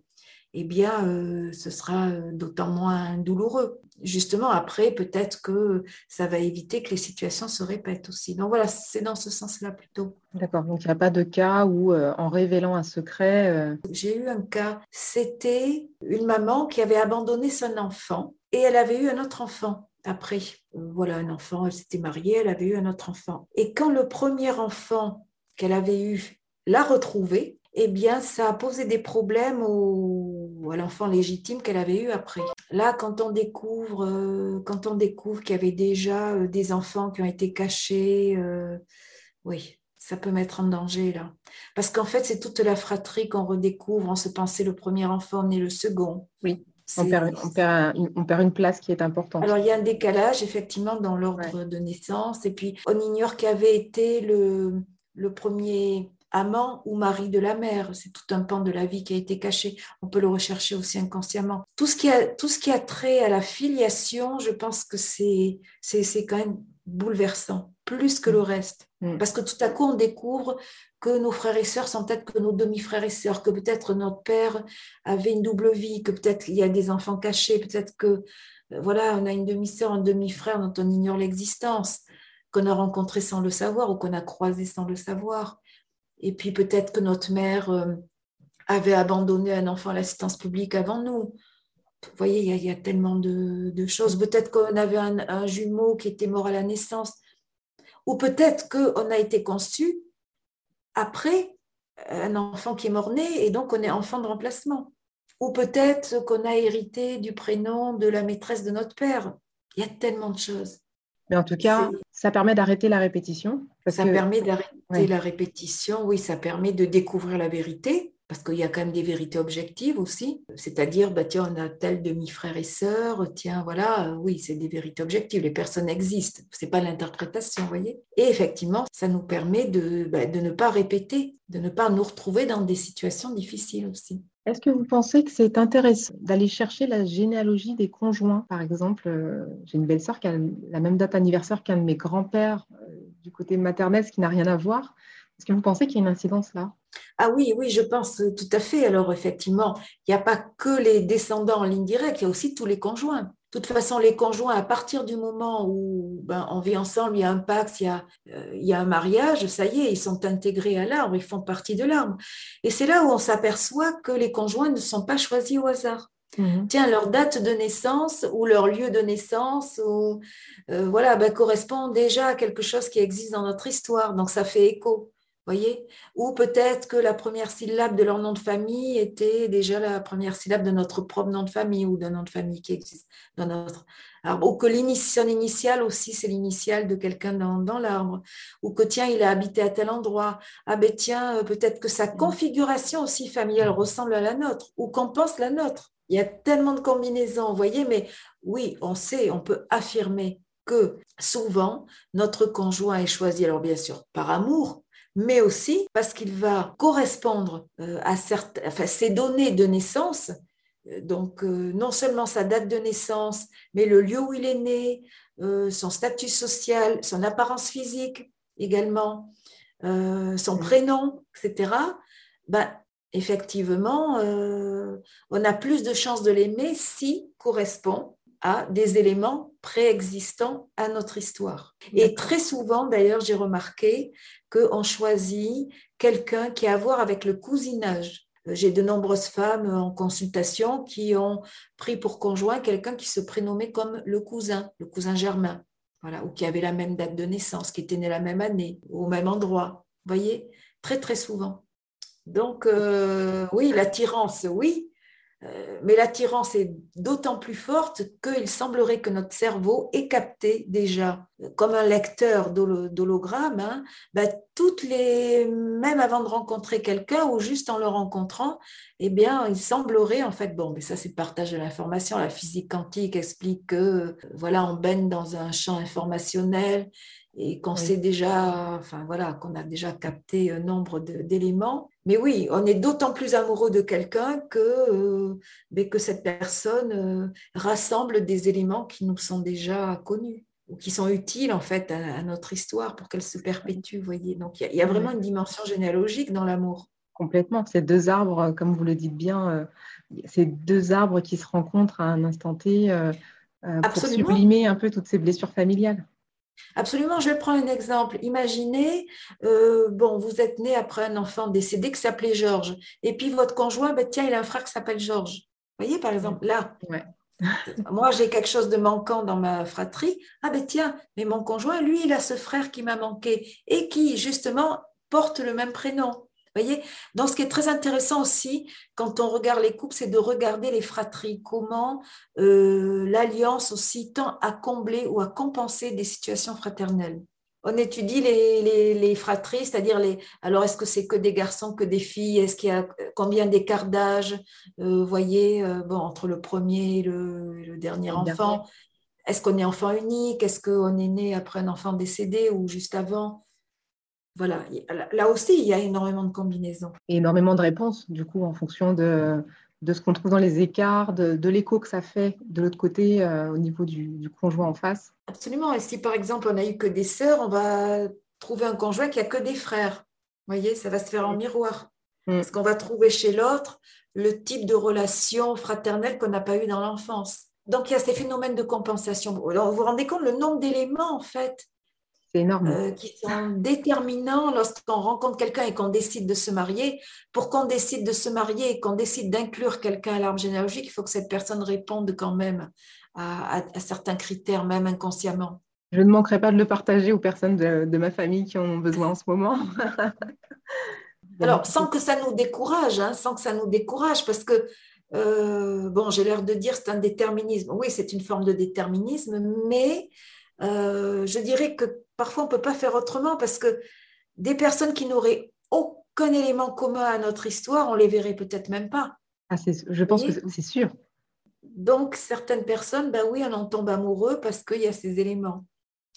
eh bien, euh, ce sera d'autant moins douloureux. Justement, après, peut-être que ça va éviter que les situations se répètent aussi. Donc voilà, c'est dans ce sens-là plutôt. D'accord, donc il n'y a pas de cas où, en révélant un secret... J'ai eu un cas, c'était une maman qui avait abandonné son enfant et elle avait eu un autre enfant après. Voilà, un enfant, elle s'était mariée, elle avait eu un autre enfant. Et quand le premier enfant qu'elle avait eu la retrouver, eh bien, ça a posé des problèmes au, à l'enfant légitime qu'elle avait eu après. Là, quand on découvre, euh, quand on découvre qu'il y avait déjà euh, des enfants qui ont été cachés, euh, oui, ça peut mettre en danger là. Parce qu'en fait, c'est toute la fratrie qu'on redécouvre. On se pensait le premier enfant, né le second. Oui. On perd, on, perd une place qui est importante. Alors, il y a un décalage, effectivement, dans l'ordre de naissance. Et puis, on ignore qui avait été le, le premier amant ou mari de la mère. C'est tout un pan de la vie qui a été caché. On peut le rechercher aussi inconsciemment. Tout ce qui a, tout ce qui a trait à la filiation, je pense que c'est, c'est, c'est quand même bouleversant, plus que le mm. reste. Mm. Parce que tout à coup, on découvre que nos frères et sœurs sont peut-être que nos demi-frères et sœurs, que peut-être notre père avait une double vie, que peut-être il y a des enfants cachés, peut-être que euh, voilà, on a une demi-sœur, un demi-frère dont on ignore l'existence, qu'on a rencontré sans le savoir ou qu'on a croisé sans le savoir. Et puis peut-être que notre mère euh, avait abandonné un enfant à l'assistance publique avant nous. Vous voyez, il y, a, tellement de, choses. Peut-être qu'on avait un, jumeau qui était mort à la naissance. Ou peut-être qu'on a été conçu après un enfant qui est mort-né et donc on est enfant de remplacement. Ou peut-être qu'on a hérité du prénom de la maîtresse de notre père. Il y a tellement de choses. Mais en tout cas, ça permet d'arrêter la répétition. ça permet d'arrêter la répétition, oui, ça permet de découvrir la vérité, parce qu'il y a quand même des vérités objectives aussi. C'est-à-dire, bah, tiens, on a tel demi-frère et sœur, tiens, voilà, oui, c'est des vérités objectives, les personnes existent, c'est pas l'interprétation, vous voyez. Et effectivement, ça nous permet de, bah, de ne pas répéter, de ne pas nous retrouver dans des situations difficiles aussi. Est-ce que vous pensez que c'est intéressant d'aller chercher la généalogie des conjoints? Par exemple, euh, j'ai une belle-sœur qui a la même date anniversaire qu'un de mes grands-pères euh, du côté maternel, ce qui n'a rien à voir. Est-ce que vous pensez qu'il y a une incidence là? Ah oui, oui, je pense tout à fait. Alors effectivement, il n'y a pas que les descendants en ligne directe, il y a aussi tous les conjoints. De toute façon, les conjoints, à partir du moment où ben, on vit ensemble, il y a un pacte, il y a, euh, il y a un mariage, ça y est, ils sont intégrés à l'arbre, ils font partie de l'arbre. Et c'est là où on s'aperçoit que les conjoints ne sont pas choisis au hasard. Mhm. Tiens, leur date de naissance ou leur lieu de naissance ou, euh, voilà, ben, correspond déjà à quelque chose qui existe dans notre histoire. Donc, ça fait écho voyez Ou peut-être que la première syllabe de leur nom de famille était déjà la première syllabe de notre propre nom de famille ou d'un nom de famille qui existe dans notre arbre. Ou que l'initiale initiale aussi, c'est l'initiale de quelqu'un dans, l'arbre. Ou que tiens, il a habité à tel endroit. Ah ben tiens, euh, peut-être que sa mm. configuration aussi familiale ressemble à la nôtre ou qu'on pense la nôtre. Il y a tellement de combinaisons, vous voyez, mais oui, on sait, on peut affirmer que souvent, notre conjoint est choisi, alors bien sûr, par amour, mais aussi parce qu'il va correspondre euh, à enfin, ces données de naissance, euh, donc euh, non seulement sa date de naissance, mais le lieu où il est né, son statut social, son apparence physique également, son prénom, etc. Ben, effectivement, on a plus de chances de l'aimer si correspond à des éléments préexistants à notre histoire. Et très souvent, d'ailleurs, j'ai remarqué qu'on choisit quelqu'un qui a à voir avec le cousinage. J'ai de nombreuses femmes en consultation qui ont pris pour conjoint quelqu'un qui se prénommait comme le cousin, le cousin germain, voilà, ou qui avait la même date de naissance, qui était né la même année, au même endroit. Vous voyez, très très souvent. Donc, euh, oui, l'attirance, oui, mais l'attirance est d'autant plus forte qu'il semblerait que notre cerveau ait capté déjà, comme un lecteur d'hologramme, hein, ben, toutes les, même avant de rencontrer quelqu'un ou juste en le rencontrant, eh bien, il semblerait en fait, bon, mais ça c'est partage de l'information. La physique quantique explique que, voilà, on baigne dans un champ informationnel et qu'on sait déjà, enfin voilà, qu'on a déjà capté un nombre d'éléments. Mais oui, on est d'autant plus amoureux de quelqu'un que, euh, que cette personne euh, rassemble des éléments qui nous sont déjà connus ou qui sont utiles en fait à, notre histoire pour qu'elle se perpétue, voyez. Donc il y, a vraiment une dimension généalogique dans l'amour. Complètement. Ces deux arbres, comme vous le dites bien, euh, ces deux arbres qui se rencontrent à un instant T pour sublimer un peu toutes ces blessures familiales. Absolument, je vais prendre un exemple. Imaginez, euh, bon, vous êtes né après un enfant décédé qui s'appelait Georges, et puis votre conjoint, ben, tiens, il a un frère qui s'appelle Georges. Vous voyez, par exemple, là, [LAUGHS] moi, j'ai quelque chose de manquant dans ma fratrie. Ah ben tiens, mais mon conjoint, lui, il a ce frère qui m'a manqué et qui, justement, porte le même prénom voyez Donc, ce qui est très intéressant aussi, quand on regarde les couples, c'est de regarder les fratries, comment euh, l'alliance aussi tend à combler ou à compenser des situations fraternelles. on étudie les, fratries, c'est-à-dire les. Alors, est-ce que c'est que des garçons, que des filles? Est-ce qu'il y a combien d'écart d'âge euh, Vous voyez, euh, bon, entre le premier et le, dernier enfant? Est-ce qu'on est enfant unique? Est-ce qu'on est né après un enfant décédé ou juste avant? Voilà. Là aussi, il y a énormément de combinaisons. Et énormément de réponses, du coup, en fonction de, de ce qu'on trouve dans les écarts, de, l'écho que ça fait de l'autre côté euh, au niveau du, conjoint en face. Absolument. Et si par exemple on n'a eu que des sœurs, on va trouver un conjoint qui a que des frères. Vous voyez, ça va se faire en mm. miroir. Mm. Parce qu'on va trouver chez l'autre le type de relation fraternelle qu'on n'a pas eu dans l'enfance. Donc il y a ces phénomènes de compensation. Alors vous vous rendez compte le nombre d'éléments en fait énorme. Euh, qui sont déterminants lorsqu'on rencontre quelqu'un et qu'on décide de se marier. Pour qu'on décide de se marier et qu'on décide d'inclure quelqu'un à l'arbre généalogique, il faut que cette personne réponde quand même à, certains critères, même inconsciemment. Je ne manquerai pas de le partager aux personnes de, ma famille qui en ont besoin en ce moment. [LAUGHS] Alors, sans que ça nous décourage, hein, sans que ça nous décourage, parce que, euh, bon, j'ai l'air de dire c'est un déterminisme. Oui, c'est une forme de déterminisme, mais euh, je dirais que parfois on ne peut pas faire autrement parce que des personnes qui n'auraient aucun élément commun à notre histoire, on les verrait peut-être même pas. Ah, je pense que c'est sûr. Donc, certaines personnes, ben oui, on en tombe amoureux parce qu'il y a ces éléments.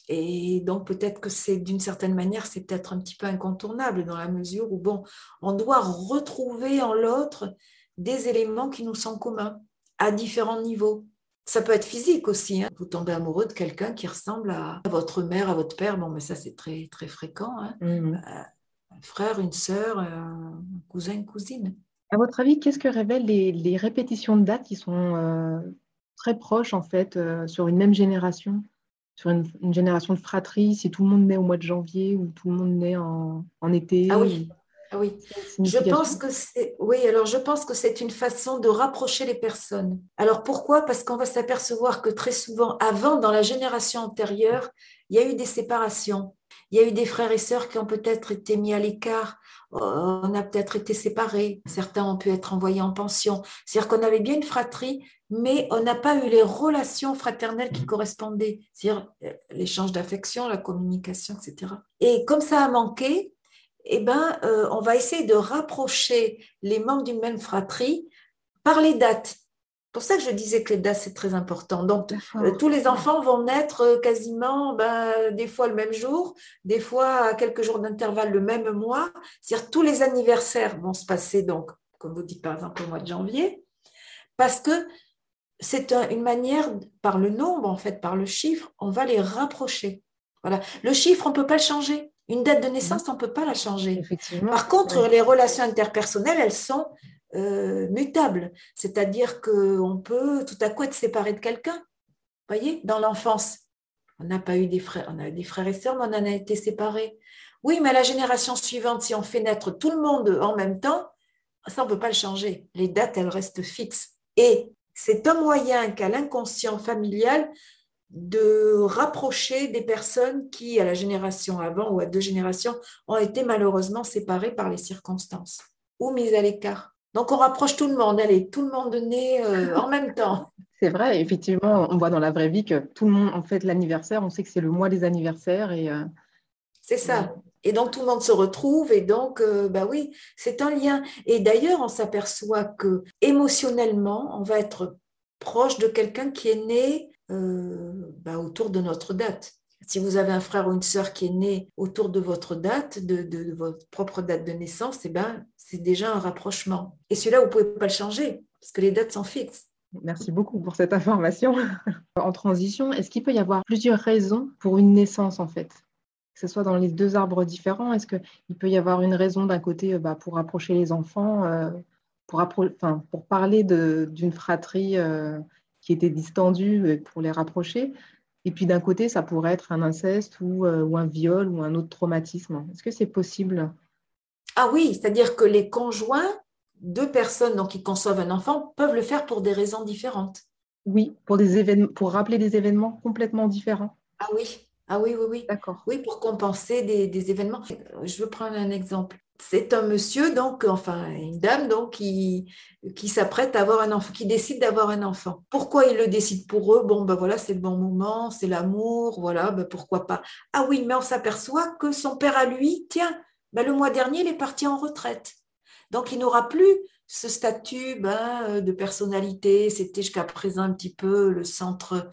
Et donc, peut-être que c'est d'une certaine manière, c'est peut-être un petit peu incontournable dans la mesure où, bon, on doit retrouver en l'autre des éléments qui nous sont communs à différents niveaux. Ça peut être physique aussi. Hein. Vous tombez amoureux de quelqu'un qui ressemble à votre mère, à votre père. Bon, mais ça, c'est très, très fréquent. Hein. Mmh. Euh, un frère, une sœur, un cousin, une cousine. À votre avis, qu'est-ce que révèlent les, répétitions de dates qui sont euh, très proches, en fait, euh, sur une même génération? Sur une, génération de fratrie, si tout le monde naît au mois de janvier ou tout le monde naît en, été Ah oui. Oui, je pense que c'est oui, alors je pense que c'est une façon de rapprocher les personnes. Alors pourquoi? Parce qu'on va s'apercevoir que très souvent avant dans la génération antérieure, il y a eu des séparations. Il y a eu des frères et sœurs qui ont peut-être été mis à l'écart, on a peut-être été séparés, certains ont pu être envoyés en pension. C'est-à-dire qu'on avait bien une fratrie, mais on n'a pas eu les relations fraternelles qui correspondaient, c'est-à-dire euh, l'échange d'affection, la communication, etc. Et comme ça a manqué, eh ben, euh, on va essayer de rapprocher les membres d'une même fratrie par les dates. C'est pour ça que je disais que les dates, c'est très important. Donc, euh, tous les enfants vont naître euh, quasiment, ben, des fois le même jour, des fois à quelques jours d'intervalle le même mois. C'est-à-dire tous les anniversaires vont se passer, donc, comme vous dites par exemple au mois de janvier, parce que c'est une manière, par le nombre, en fait, par le chiffre, on va les rapprocher. Voilà. Le chiffre, on ne peut pas le changer. Une date de naissance, on ne peut pas la changer. Par contre, les relations interpersonnelles, elles sont euh, mutables. C'est-à-dire qu'on peut tout à coup être séparé de quelqu'un. voyez, dans l'enfance, on n'a pas eu des frères, on a eu des frères et sœurs, mais on en a été séparés. Oui, mais la génération suivante, si on fait naître tout le monde en même temps, ça, on ne peut pas le changer. Les dates, elles restent fixes. Et c'est un moyen qu'à l'inconscient familial, de rapprocher des personnes qui, à la génération avant ou à deux générations, ont été malheureusement séparées par les circonstances ou mises à l'écart. Donc on rapproche tout le monde, allez, tout le monde né euh, en [LAUGHS] même temps. C'est vrai, effectivement, on voit dans la vraie vie que tout le monde, en fait, l'anniversaire, on sait que c'est le mois des anniversaires et. Euh, c'est ça. Et donc tout le monde se retrouve et donc, euh, bah oui, c'est un lien. Et d'ailleurs, on s'aperçoit que émotionnellement, on va être proche de quelqu'un qui est né euh, bah, autour de notre date. Si vous avez un frère ou une sœur qui est né autour de votre date, de, votre propre date de naissance, eh ben, c'est déjà un rapprochement. Et celui-là, vous ne pouvez pas le changer, parce que les dates sont fixes. Merci beaucoup pour cette information. [LAUGHS] en transition, est-ce qu'il peut y avoir plusieurs raisons pour une naissance, en fait? Que ce soit dans les deux arbres différents, est-ce qu'il peut y avoir une raison d'un côté bah, pour rapprocher les enfants, euh, pour, parler d'une fratrie euh, qui étaient distendus euh, pour les rapprocher. Et puis d'un côté, ça pourrait être un inceste ou, euh, ou un viol ou un autre traumatisme. Est-ce que c'est possible? Ah oui, c'est-à-dire que les conjoints, deux personnes donc, qui conçoivent un enfant, peuvent le faire pour des raisons différentes. Oui, pour, des événements, pour rappeler des événements complètement différents. Ah oui, ah oui, oui, oui. D'accord. Oui, pour compenser des, des, événements. Je veux prendre un exemple. C'est un monsieur, donc, enfin, une dame, donc, qui, qui s'apprête à avoir un enfant, qui décide d'avoir un enfant. Pourquoi il le décide pour eux? Bon, ben voilà, c'est le bon moment, c'est l'amour, voilà, ben pourquoi pas. Ah oui, mais on s'aperçoit que son père à lui, tiens, ben le mois dernier, il est parti en retraite. Donc, il n'aura plus ce statut ben, de personnalité. C'était jusqu'à présent un petit peu le centre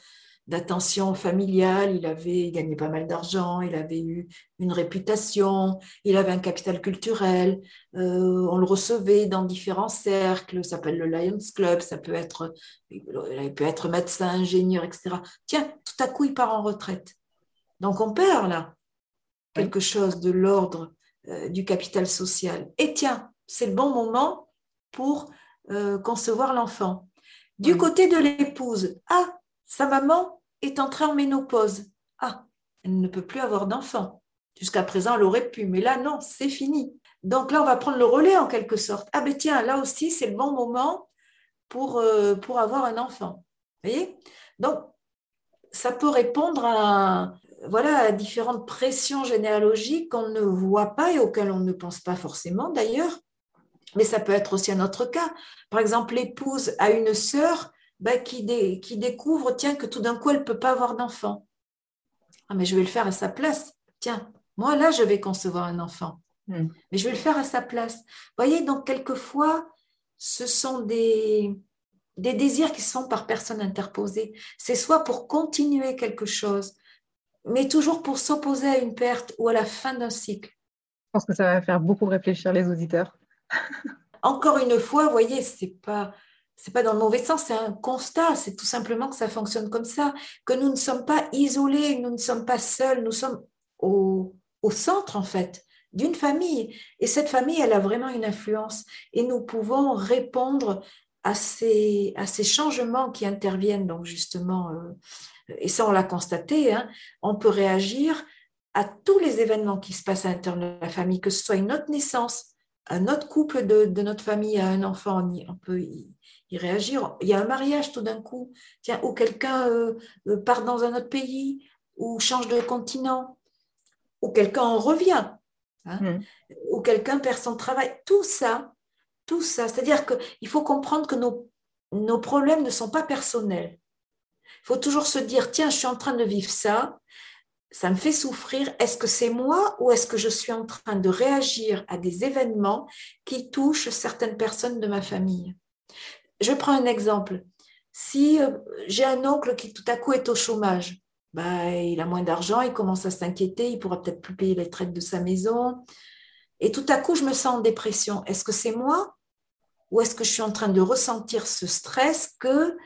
d'attention familiale, il avait gagné pas mal d'argent, il avait eu une réputation, il avait un capital culturel, euh, on le recevait dans différents cercles, ça s'appelle le Lions Club, ça peut être, il peut être médecin, ingénieur, etc. Tiens, tout à coup, il part en retraite. Donc on perd là quelque chose de l'ordre euh, du capital social. Et tiens, c'est le bon moment pour euh, concevoir l'enfant. Du côté de l'épouse, ah, sa maman est entrée en ménopause. Ah, elle ne peut plus avoir d'enfant. Jusqu'à présent, elle aurait pu, mais là, non, c'est fini. Donc là, on va prendre le relais en quelque sorte. Ah ben tiens, là aussi, c'est le bon moment pour, euh, pour avoir un enfant. Vous voyez? Donc, ça peut répondre à, voilà, à différentes pressions généalogiques qu'on ne voit pas et auxquelles on ne pense pas forcément d'ailleurs. Mais ça peut être aussi un autre cas. Par exemple, l'épouse a une sœur bah, qui, découvre, tiens, que tout d'un coup, elle ne peut pas avoir d'enfant. Ah, mais je vais le faire à sa place. Tiens, moi, là, je vais concevoir un enfant. Hmm. Mais je vais le faire à sa place. Vous voyez, donc, quelquefois, ce sont des, des désirs qui se font par personne interposée. C'est soit pour continuer quelque chose, mais toujours pour s'opposer à une perte ou à la fin d'un cycle. Je pense que ça va faire beaucoup réfléchir les auditeurs. Encore une fois, vous voyez, c'est pas c'est pas dans le mauvais sens, c'est un constat, c'est tout simplement que ça fonctionne comme ça, que nous ne sommes pas isolés, nous ne sommes pas seuls, nous sommes au, centre en fait d'une famille. Et cette famille, elle a vraiment une influence et nous pouvons répondre à ces, à changements qui interviennent, donc justement, euh, et ça on l'a constaté, hein, on peut réagir à tous les événements qui se passent à l'intérieur de la famille, que ce soit une autre naissance, un autre couple de, notre famille a un enfant, on peut y réagir. Il y a un mariage tout d'un coup, tiens, ou quelqu'un euh, euh, part dans un autre pays, ou change de continent, ou quelqu'un en revient, hein, mm. ou quelqu'un perd son travail. Tout ça, tout ça, c'est-à-dire qu'il faut comprendre que nos, nos problèmes ne sont pas personnels. Il faut toujours se dire, tiens, je suis en train de vivre ça, ça me fait souffrir. Est-ce que c'est moi ou est-ce que je suis en train de réagir à des événements qui touchent certaines personnes de ma famille? Je prends un exemple. Si euh, j'ai un oncle qui tout à coup est au chômage, bah, il a moins d'argent, il commence à s'inquiéter, il pourra peut-être plus payer les traites de sa maison. Et tout à coup, je me sens en dépression. Est-ce que c'est moi ou est-ce que je suis en train de ressentir ce stress que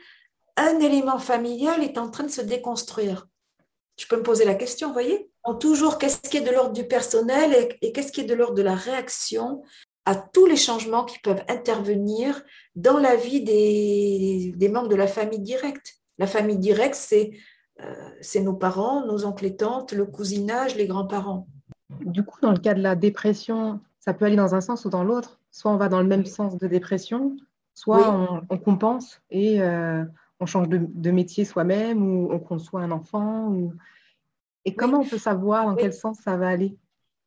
un élément familial est en train de se déconstruire? Je peux me poser la question, vous voyez? Toujours, qu'est-ce qui est de l'ordre du personnel et, et qu'est-ce qui est de l'ordre de la réaction à tous les changements qui peuvent intervenir dans la vie des, membres de la famille directe. La famille directe, euh, c'est nos parents, nos oncles et tantes, le cousinage, les grands-parents. Du coup, dans le cas de la dépression, ça peut aller dans un sens ou dans l'autre. Soit on va dans le même sens de dépression, soit on, compense et euh, on change de, métier soi-même ou on conçoit un enfant. Et comment on peut savoir dans quel sens ça va aller?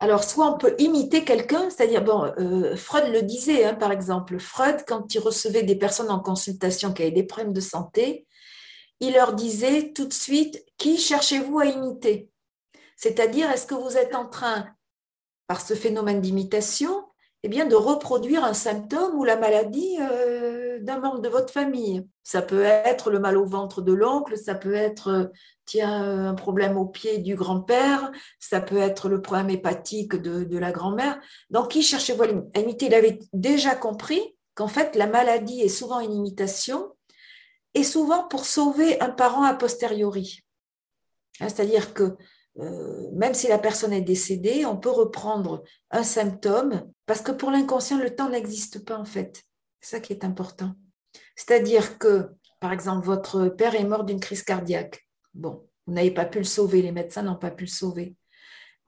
Alors, soit on peut imiter quelqu'un, c'est-à-dire, bon, euh, Freud le disait, hein, par exemple, Freud, quand il recevait des personnes en consultation qui avaient des problèmes de santé, il leur disait tout de suite, qui cherchez-vous à imiter? C'est-à-dire, est-ce que vous êtes en train, par ce phénomène d'imitation, eh bien, de reproduire un symptôme ou la maladie euh, d'un membre de votre famille. Ça peut être le mal au ventre de l'oncle, ça peut être euh, tiens, un problème au pied du grand-père, ça peut être le problème hépatique de, la grand-mère. Donc, qui cherchait à imiter Il avait déjà compris qu'en fait, la maladie est souvent une imitation et souvent pour sauver un parent a posteriori. Hein, c'est-à-dire que euh, même si la personne est décédée, on peut reprendre un symptôme parce que pour l'inconscient, le temps n'existe pas en fait. C'est ça qui est important. C'est-à-dire que, par exemple, votre père est mort d'une crise cardiaque. Bon, vous n'avez pas pu le sauver, les médecins n'ont pas pu le sauver.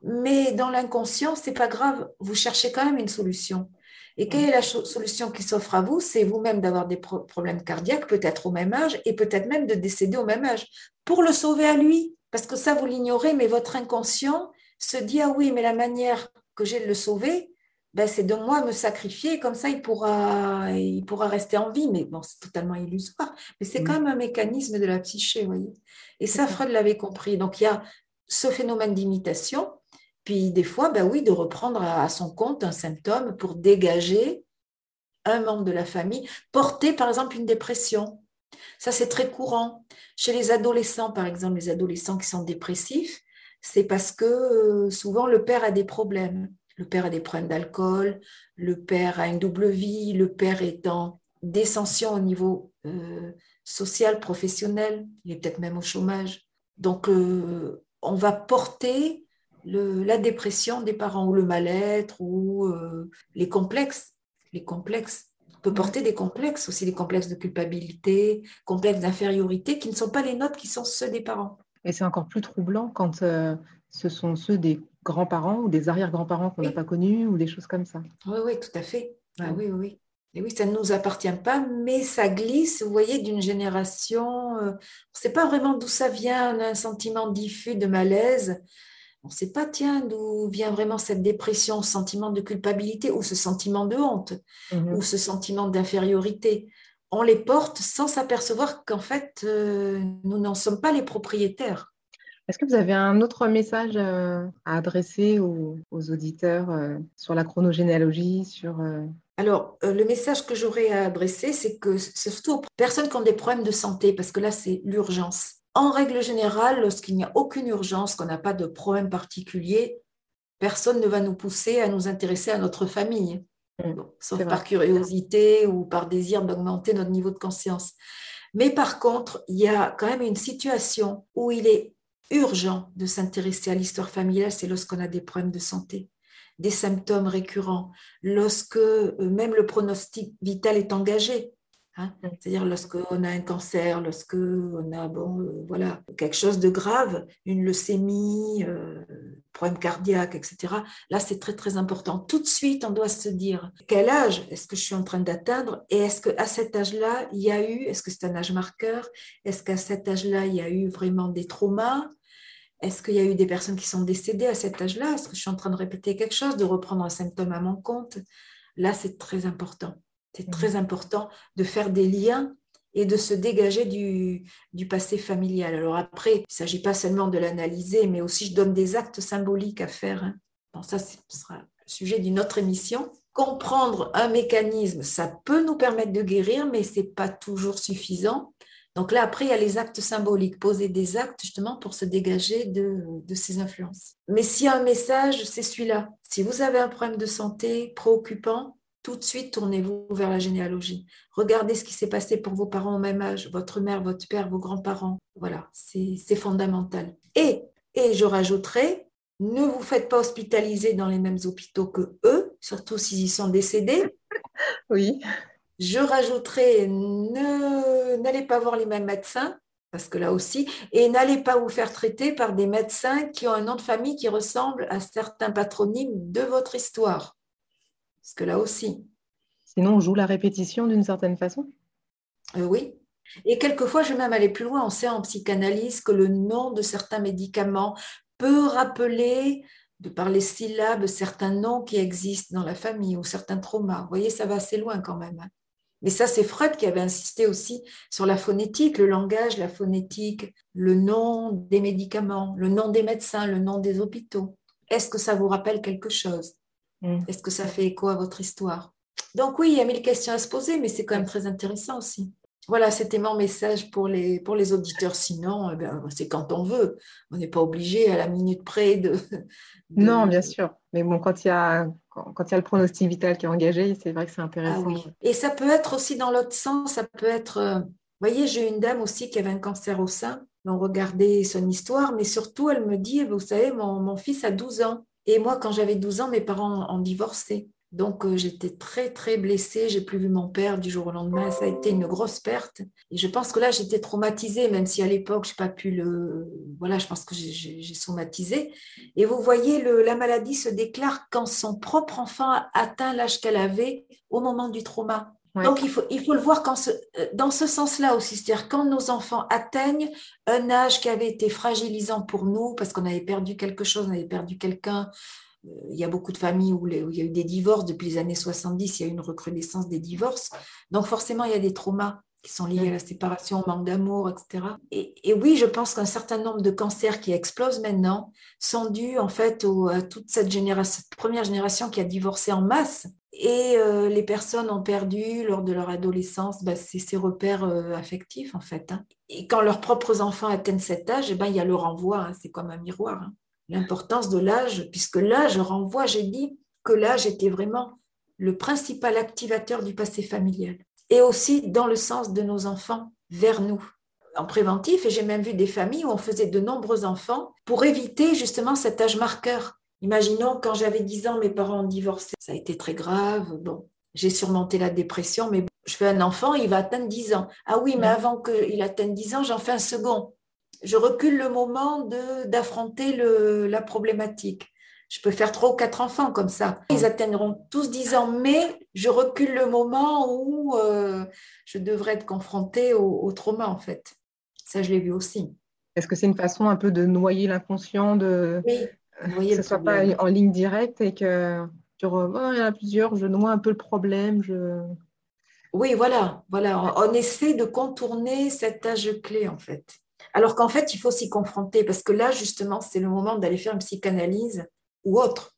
Mais dans l'inconscient, c'est pas grave, vous cherchez quand même une solution. Et quelle est la solution qui s'offre à vous? C'est vous-même d'avoir des problèmes cardiaques, peut-être au même âge, et peut-être même de décéder au même âge, pour le sauver à lui. Parce que ça, vous l'ignorez, mais votre inconscient se dit, ah oui, mais la manière que j'ai de le sauver, ben, c'est de moi me sacrifier, comme ça il pourra, il pourra rester en vie. Mais bon, c'est totalement illusoire. Mais c'est quand même un mécanisme de la psyché, vous voyez. Et ça, Freud l'avait compris. Donc il y a ce phénomène d'imitation, puis des fois, ben oui, de reprendre à son compte un symptôme pour dégager un membre de la famille, porter par exemple une dépression. Ça, c'est très courant. Chez les adolescents, par exemple, les adolescents qui sont dépressifs, c'est parce que euh, souvent le père a des problèmes. Le père a des problèmes d'alcool, le père a une double vie, le père est en descension au niveau euh, social, professionnel, il est peut-être même au chômage. Donc, euh, on va porter la dépression des parents ou le mal-être ou les complexes. Les complexes. On peut porter des complexes aussi, des complexes de culpabilité, complexes d'infériorité qui ne sont pas les nôtres, qui sont ceux des parents. Et c'est encore plus troublant quand euh, ce sont ceux des grands-parents ou des arrière-grands-parents qu'on n'a pas connus ou des choses comme ça. Oui, oui, tout à fait. Ah, oui, oui. Et oui, ça ne nous appartient pas, mais ça glisse, vous voyez, d'une génération. Euh, on ne sait pas vraiment d'où ça vient, on a un sentiment diffus de malaise. On ne sait pas, tiens, d'où vient vraiment cette dépression, ce sentiment de culpabilité ou ce sentiment de honte mhm. ou ce sentiment d'infériorité on les porte sans s'apercevoir qu'en fait, euh, nous n'en sommes pas les propriétaires. Est-ce que vous avez un autre message euh, à adresser aux, auditeurs euh, sur la chronogénéalogie sur, Alors, le message que j'aurais à adresser, c'est que c'est surtout aux personnes qui ont des problèmes de santé, parce que là, c'est l'urgence. En règle générale, lorsqu'il n'y a aucune urgence, qu'on n'a pas de problème particulier, personne ne va nous pousser à nous intéresser à notre famille. Mm. sauf par curiosité ou par désir d'augmenter notre niveau de conscience. Mais par contre, il y a quand même une situation où il est urgent de s'intéresser à l'histoire familiale, c'est lorsqu'on a des problèmes de santé, des symptômes récurrents, lorsque euh, même le pronostic vital est engagé. Hein. Mm. C'est-à-dire lorsqu'on a un cancer, lorsqu'on a bon, euh, voilà, quelque chose de grave, une leucémie, euh, problème cardiaque, etc. Là, c'est très très important. Tout de suite, on doit se dire quel âge est-ce que je suis en train d'atteindre et est-ce qu'à cet âge-là, il y a eu, est-ce que c'est un âge marqueur Est-ce qu'à cet âge-là, il y a eu vraiment des traumas est-ce qu'il y a eu des personnes qui sont décédées à cet âge-là? Est-ce que je suis en train de répéter quelque chose, de reprendre un symptôme à mon compte? Là, c'est très important. C'est très mmh. important de faire des liens et de se dégager du, passé familial. Alors après, il ne s'agit pas seulement de l'analyser, mais aussi je donne des actes symboliques à faire. Hein. Bon, ça, ce sera le sujet d'une autre émission. Comprendre un mécanisme, ça peut nous permettre de guérir, mais ce n'est pas toujours suffisant. Donc là, après, il y a les actes symboliques, poser des actes justement pour se dégager de, de ces influences. Mais s'il y a un message, c'est celui-là. Si vous avez un problème de santé préoccupant, tout de suite, tournez-vous vers la généalogie. Regardez ce qui s'est passé pour vos parents au même âge, votre mère, votre père, vos grands-parents. Voilà, c'est fondamental. Et, et je rajouterai, ne vous faites pas hospitaliser dans les mêmes hôpitaux que eux, surtout s'ils y sont décédés. Oui. Je rajouterai, n'allez pas voir les mêmes médecins, parce que là aussi, et n'allez pas vous faire traiter par des médecins qui ont un nom de famille qui ressemble à certains patronymes de votre histoire. Parce que là aussi. Sinon, on joue la répétition d'une certaine façon euh, Oui. Et quelquefois, je vais même aller plus loin. On sait en psychanalyse que le nom de certains médicaments peut rappeler, de par les syllabes, certains noms qui existent dans la famille ou certains traumas. Vous voyez, ça va assez loin quand même. Mais ça, c'est Freud qui avait insisté aussi sur la phonétique, le langage, la phonétique, le nom des médicaments, le nom des médecins, le nom des hôpitaux. Est-ce que ça vous rappelle quelque chose? Mm. Est-ce que ça fait écho à votre histoire? Donc oui, il y a mille questions à se poser, mais c'est quand même très intéressant aussi. Voilà, c'était mon message pour les, pour les auditeurs. Sinon, eh ben, c'est quand on veut. On n'est pas obligé à la minute près de, Non, bien sûr. Mais bon, quand il y a, quand, il y a le pronostic vital qui est engagé, c'est vrai que c'est intéressant. Ah oui. Et ça peut être aussi dans l'autre sens. Ça peut être... Euh, vous voyez, j'ai une dame aussi qui avait un cancer au sein. On regardait son histoire, mais surtout, elle me dit, vous savez, mon, mon fils a 12 ans. Et moi, quand j'avais 12 ans, mes parents ont divorcé. Donc, euh, j'étais très, très blessée. J'ai plus vu mon père du jour au lendemain. Ça a été une grosse perte. Et je pense que là, j'étais traumatisée, même si à l'époque, je n'ai pas pu le. Voilà, je pense que j'ai somatisé. Et vous voyez, le, la maladie se déclare quand son propre enfant atteint l'âge qu'elle avait au moment du trauma. Donc, il faut, il faut le voir quand euh, dans ce sens-là aussi, c'est-à-dire quand nos enfants atteignent un âge qui avait été fragilisant pour nous, parce qu'on avait perdu quelque chose, on avait perdu quelqu'un, il y a beaucoup de familles où, il y a eu des divorces. Depuis les années 70, il y a eu une recrudescence des divorces. Donc forcément, il y a des traumas qui sont liés à la séparation, au manque d'amour, etc. Et, oui, je pense qu'un certain nombre de cancers qui explosent maintenant sont dus en fait à toute cette, première génération qui a divorcé en masse. Et euh, les personnes ont perdu lors de leur adolescence bah, ces, repères euh, affectifs en fait. Hein. Et quand leurs propres enfants atteignent cet âge, eh ben, il y a le renvoi, hein. c'est comme un miroir. Hein. L'importance de l'âge, puisque l'âge renvoie, j'ai dit que l'âge était vraiment le principal activateur du passé familial et aussi dans le sens de nos enfants vers nous en préventif et j'ai même vu des familles où on faisait de nombreux enfants pour éviter justement cet âge marqueur. Imaginons quand j'avais 10 ans, mes parents ont divorcé. Ça a été très grave. Bon, j'ai surmonté la dépression, mais je fais un enfant, il va atteindre 10 ans. Ah oui, mais avant qu'il atteigne 10 ans, j'en fais un second. Je recule le moment d'affronter la problématique. Je peux faire trois ou quatre enfants comme ça. Ils atteindront tous 10 ans, mais je recule le moment où euh, je devrais être confrontée au, trauma, en fait. Ça, je l'ai vu aussi. Est-ce que c'est une façon un peu de noyer l'inconscient, de oui, euh, que ce ne soit pas en ligne directe et que tu oh, il y en a plusieurs, je noie un peu le problème. Je... Oui, voilà, voilà. On essaie de contourner cet âge clé, en fait. Alors qu'en fait, il faut s'y confronter parce que là, justement, c'est le moment d'aller faire une psychanalyse ou autre.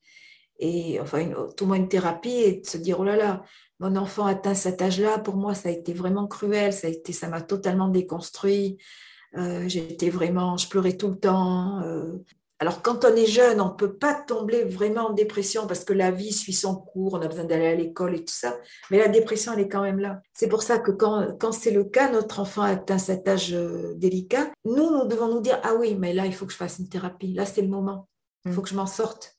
Et enfin, une, tout moins une thérapie et de se dire, oh là là, mon enfant atteint cet âge-là, pour moi, ça a été vraiment cruel, ça ça m'a totalement déconstruit. Euh, j'étais vraiment, je pleurais tout le temps. Euh. Alors, quand on est jeune, on ne peut pas tomber vraiment en dépression parce que la vie suit son cours, on a besoin d'aller à l'école et tout ça. Mais la dépression, elle est quand même là. C'est pour ça que quand, quand c'est le cas, notre enfant atteint cet âge euh, délicat, nous, nous devons nous dire, ah oui, mais là, il faut que je fasse une thérapie. Là, c'est le moment. Il faut mm. que je m'en sorte.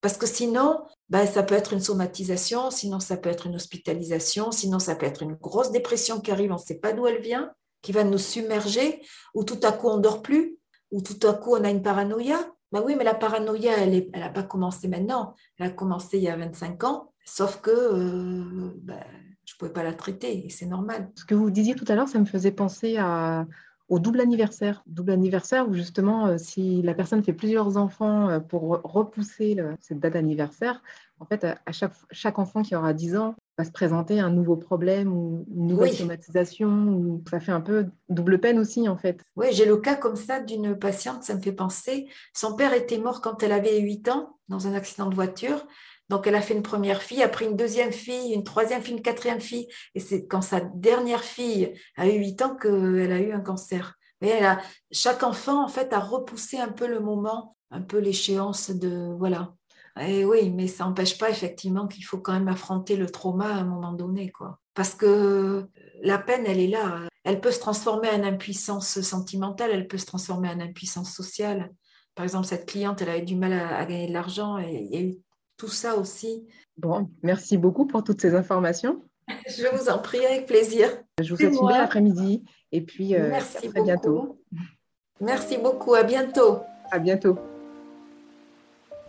Parce que sinon, ben, ça peut être une somatisation, sinon ça peut être une hospitalisation, sinon ça peut être une grosse dépression qui arrive, on ne sait pas d'où elle vient, qui va nous submerger, ou tout à coup on ne dort plus, ou tout à coup on a une paranoïa. Ben oui, mais la paranoïa, elle n'a pas commencé maintenant, elle a commencé il y a 25 ans, sauf que euh, ben, je ne pouvais pas la traiter, et c'est normal. Ce que vous disiez tout à l'heure, ça me faisait penser à, au double anniversaire. Double anniversaire où justement, euh, si la personne fait plusieurs enfants euh, pour repousser cette date d'anniversaire, en fait, à chaque, chaque enfant qui aura 10 ans va se présenter un nouveau problème ou une nouvelle somatisation. Ou ça fait un peu double peine aussi, en fait. Oui, j'ai le cas comme ça d'une patiente, ça me fait penser. Son père était mort quand elle avait 8 ans dans un accident de voiture. Donc, elle a fait une première fille, après une deuxième fille, une troisième fille, une quatrième fille. Et c'est quand sa dernière fille a eu 8 ans qu'elle a eu un cancer. Et elle a, chaque enfant, en fait, a repoussé un peu le moment, un peu l'échéance de. Voilà. Et oui, mais ça n'empêche pas effectivement qu'il faut quand même affronter le trauma à un moment donné, quoi. Parce que la peine, elle est là. Elle peut se transformer en impuissance sentimentale, elle peut se transformer en impuissance sociale. Par exemple, cette cliente, elle a eu du mal à, à gagner de l'argent et il y a eu tout ça aussi. Bon, merci beaucoup pour toutes ces informations. [LAUGHS] Je vous en prie, avec plaisir. Je vous souhaite une belle après-midi et puis euh, merci à très bientôt. Merci beaucoup, à bientôt. À bientôt.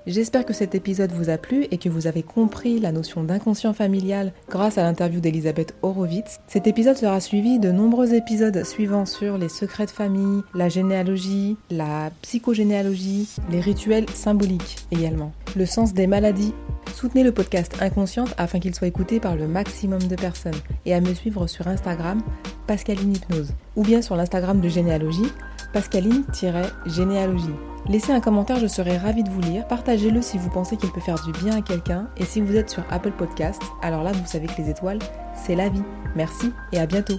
J'espère que cet épisode vous a plu et que vous avez compris la notion d'inconscient familial grâce à l'interview d'Elisabeth Horowitz. Cet épisode sera suivi de nombreux épisodes suivants sur les secrets de famille, la généalogie, la psychogénéalogie, les rituels symboliques également, le sens des maladies. Soutenez le podcast Inconsciente afin qu'il soit écouté par le maximum de personnes et à me suivre sur Instagram Pascaline Hypnose ou bien sur l'Instagram de Généalogie Pascaline-Généalogie. Laissez un commentaire, je serai ravie de vous lire. Partagez-le si vous pensez qu'il peut faire du bien à quelqu'un. Et si vous êtes sur Apple Podcast, alors là, vous savez que les étoiles, c'est la vie. Merci et à bientôt.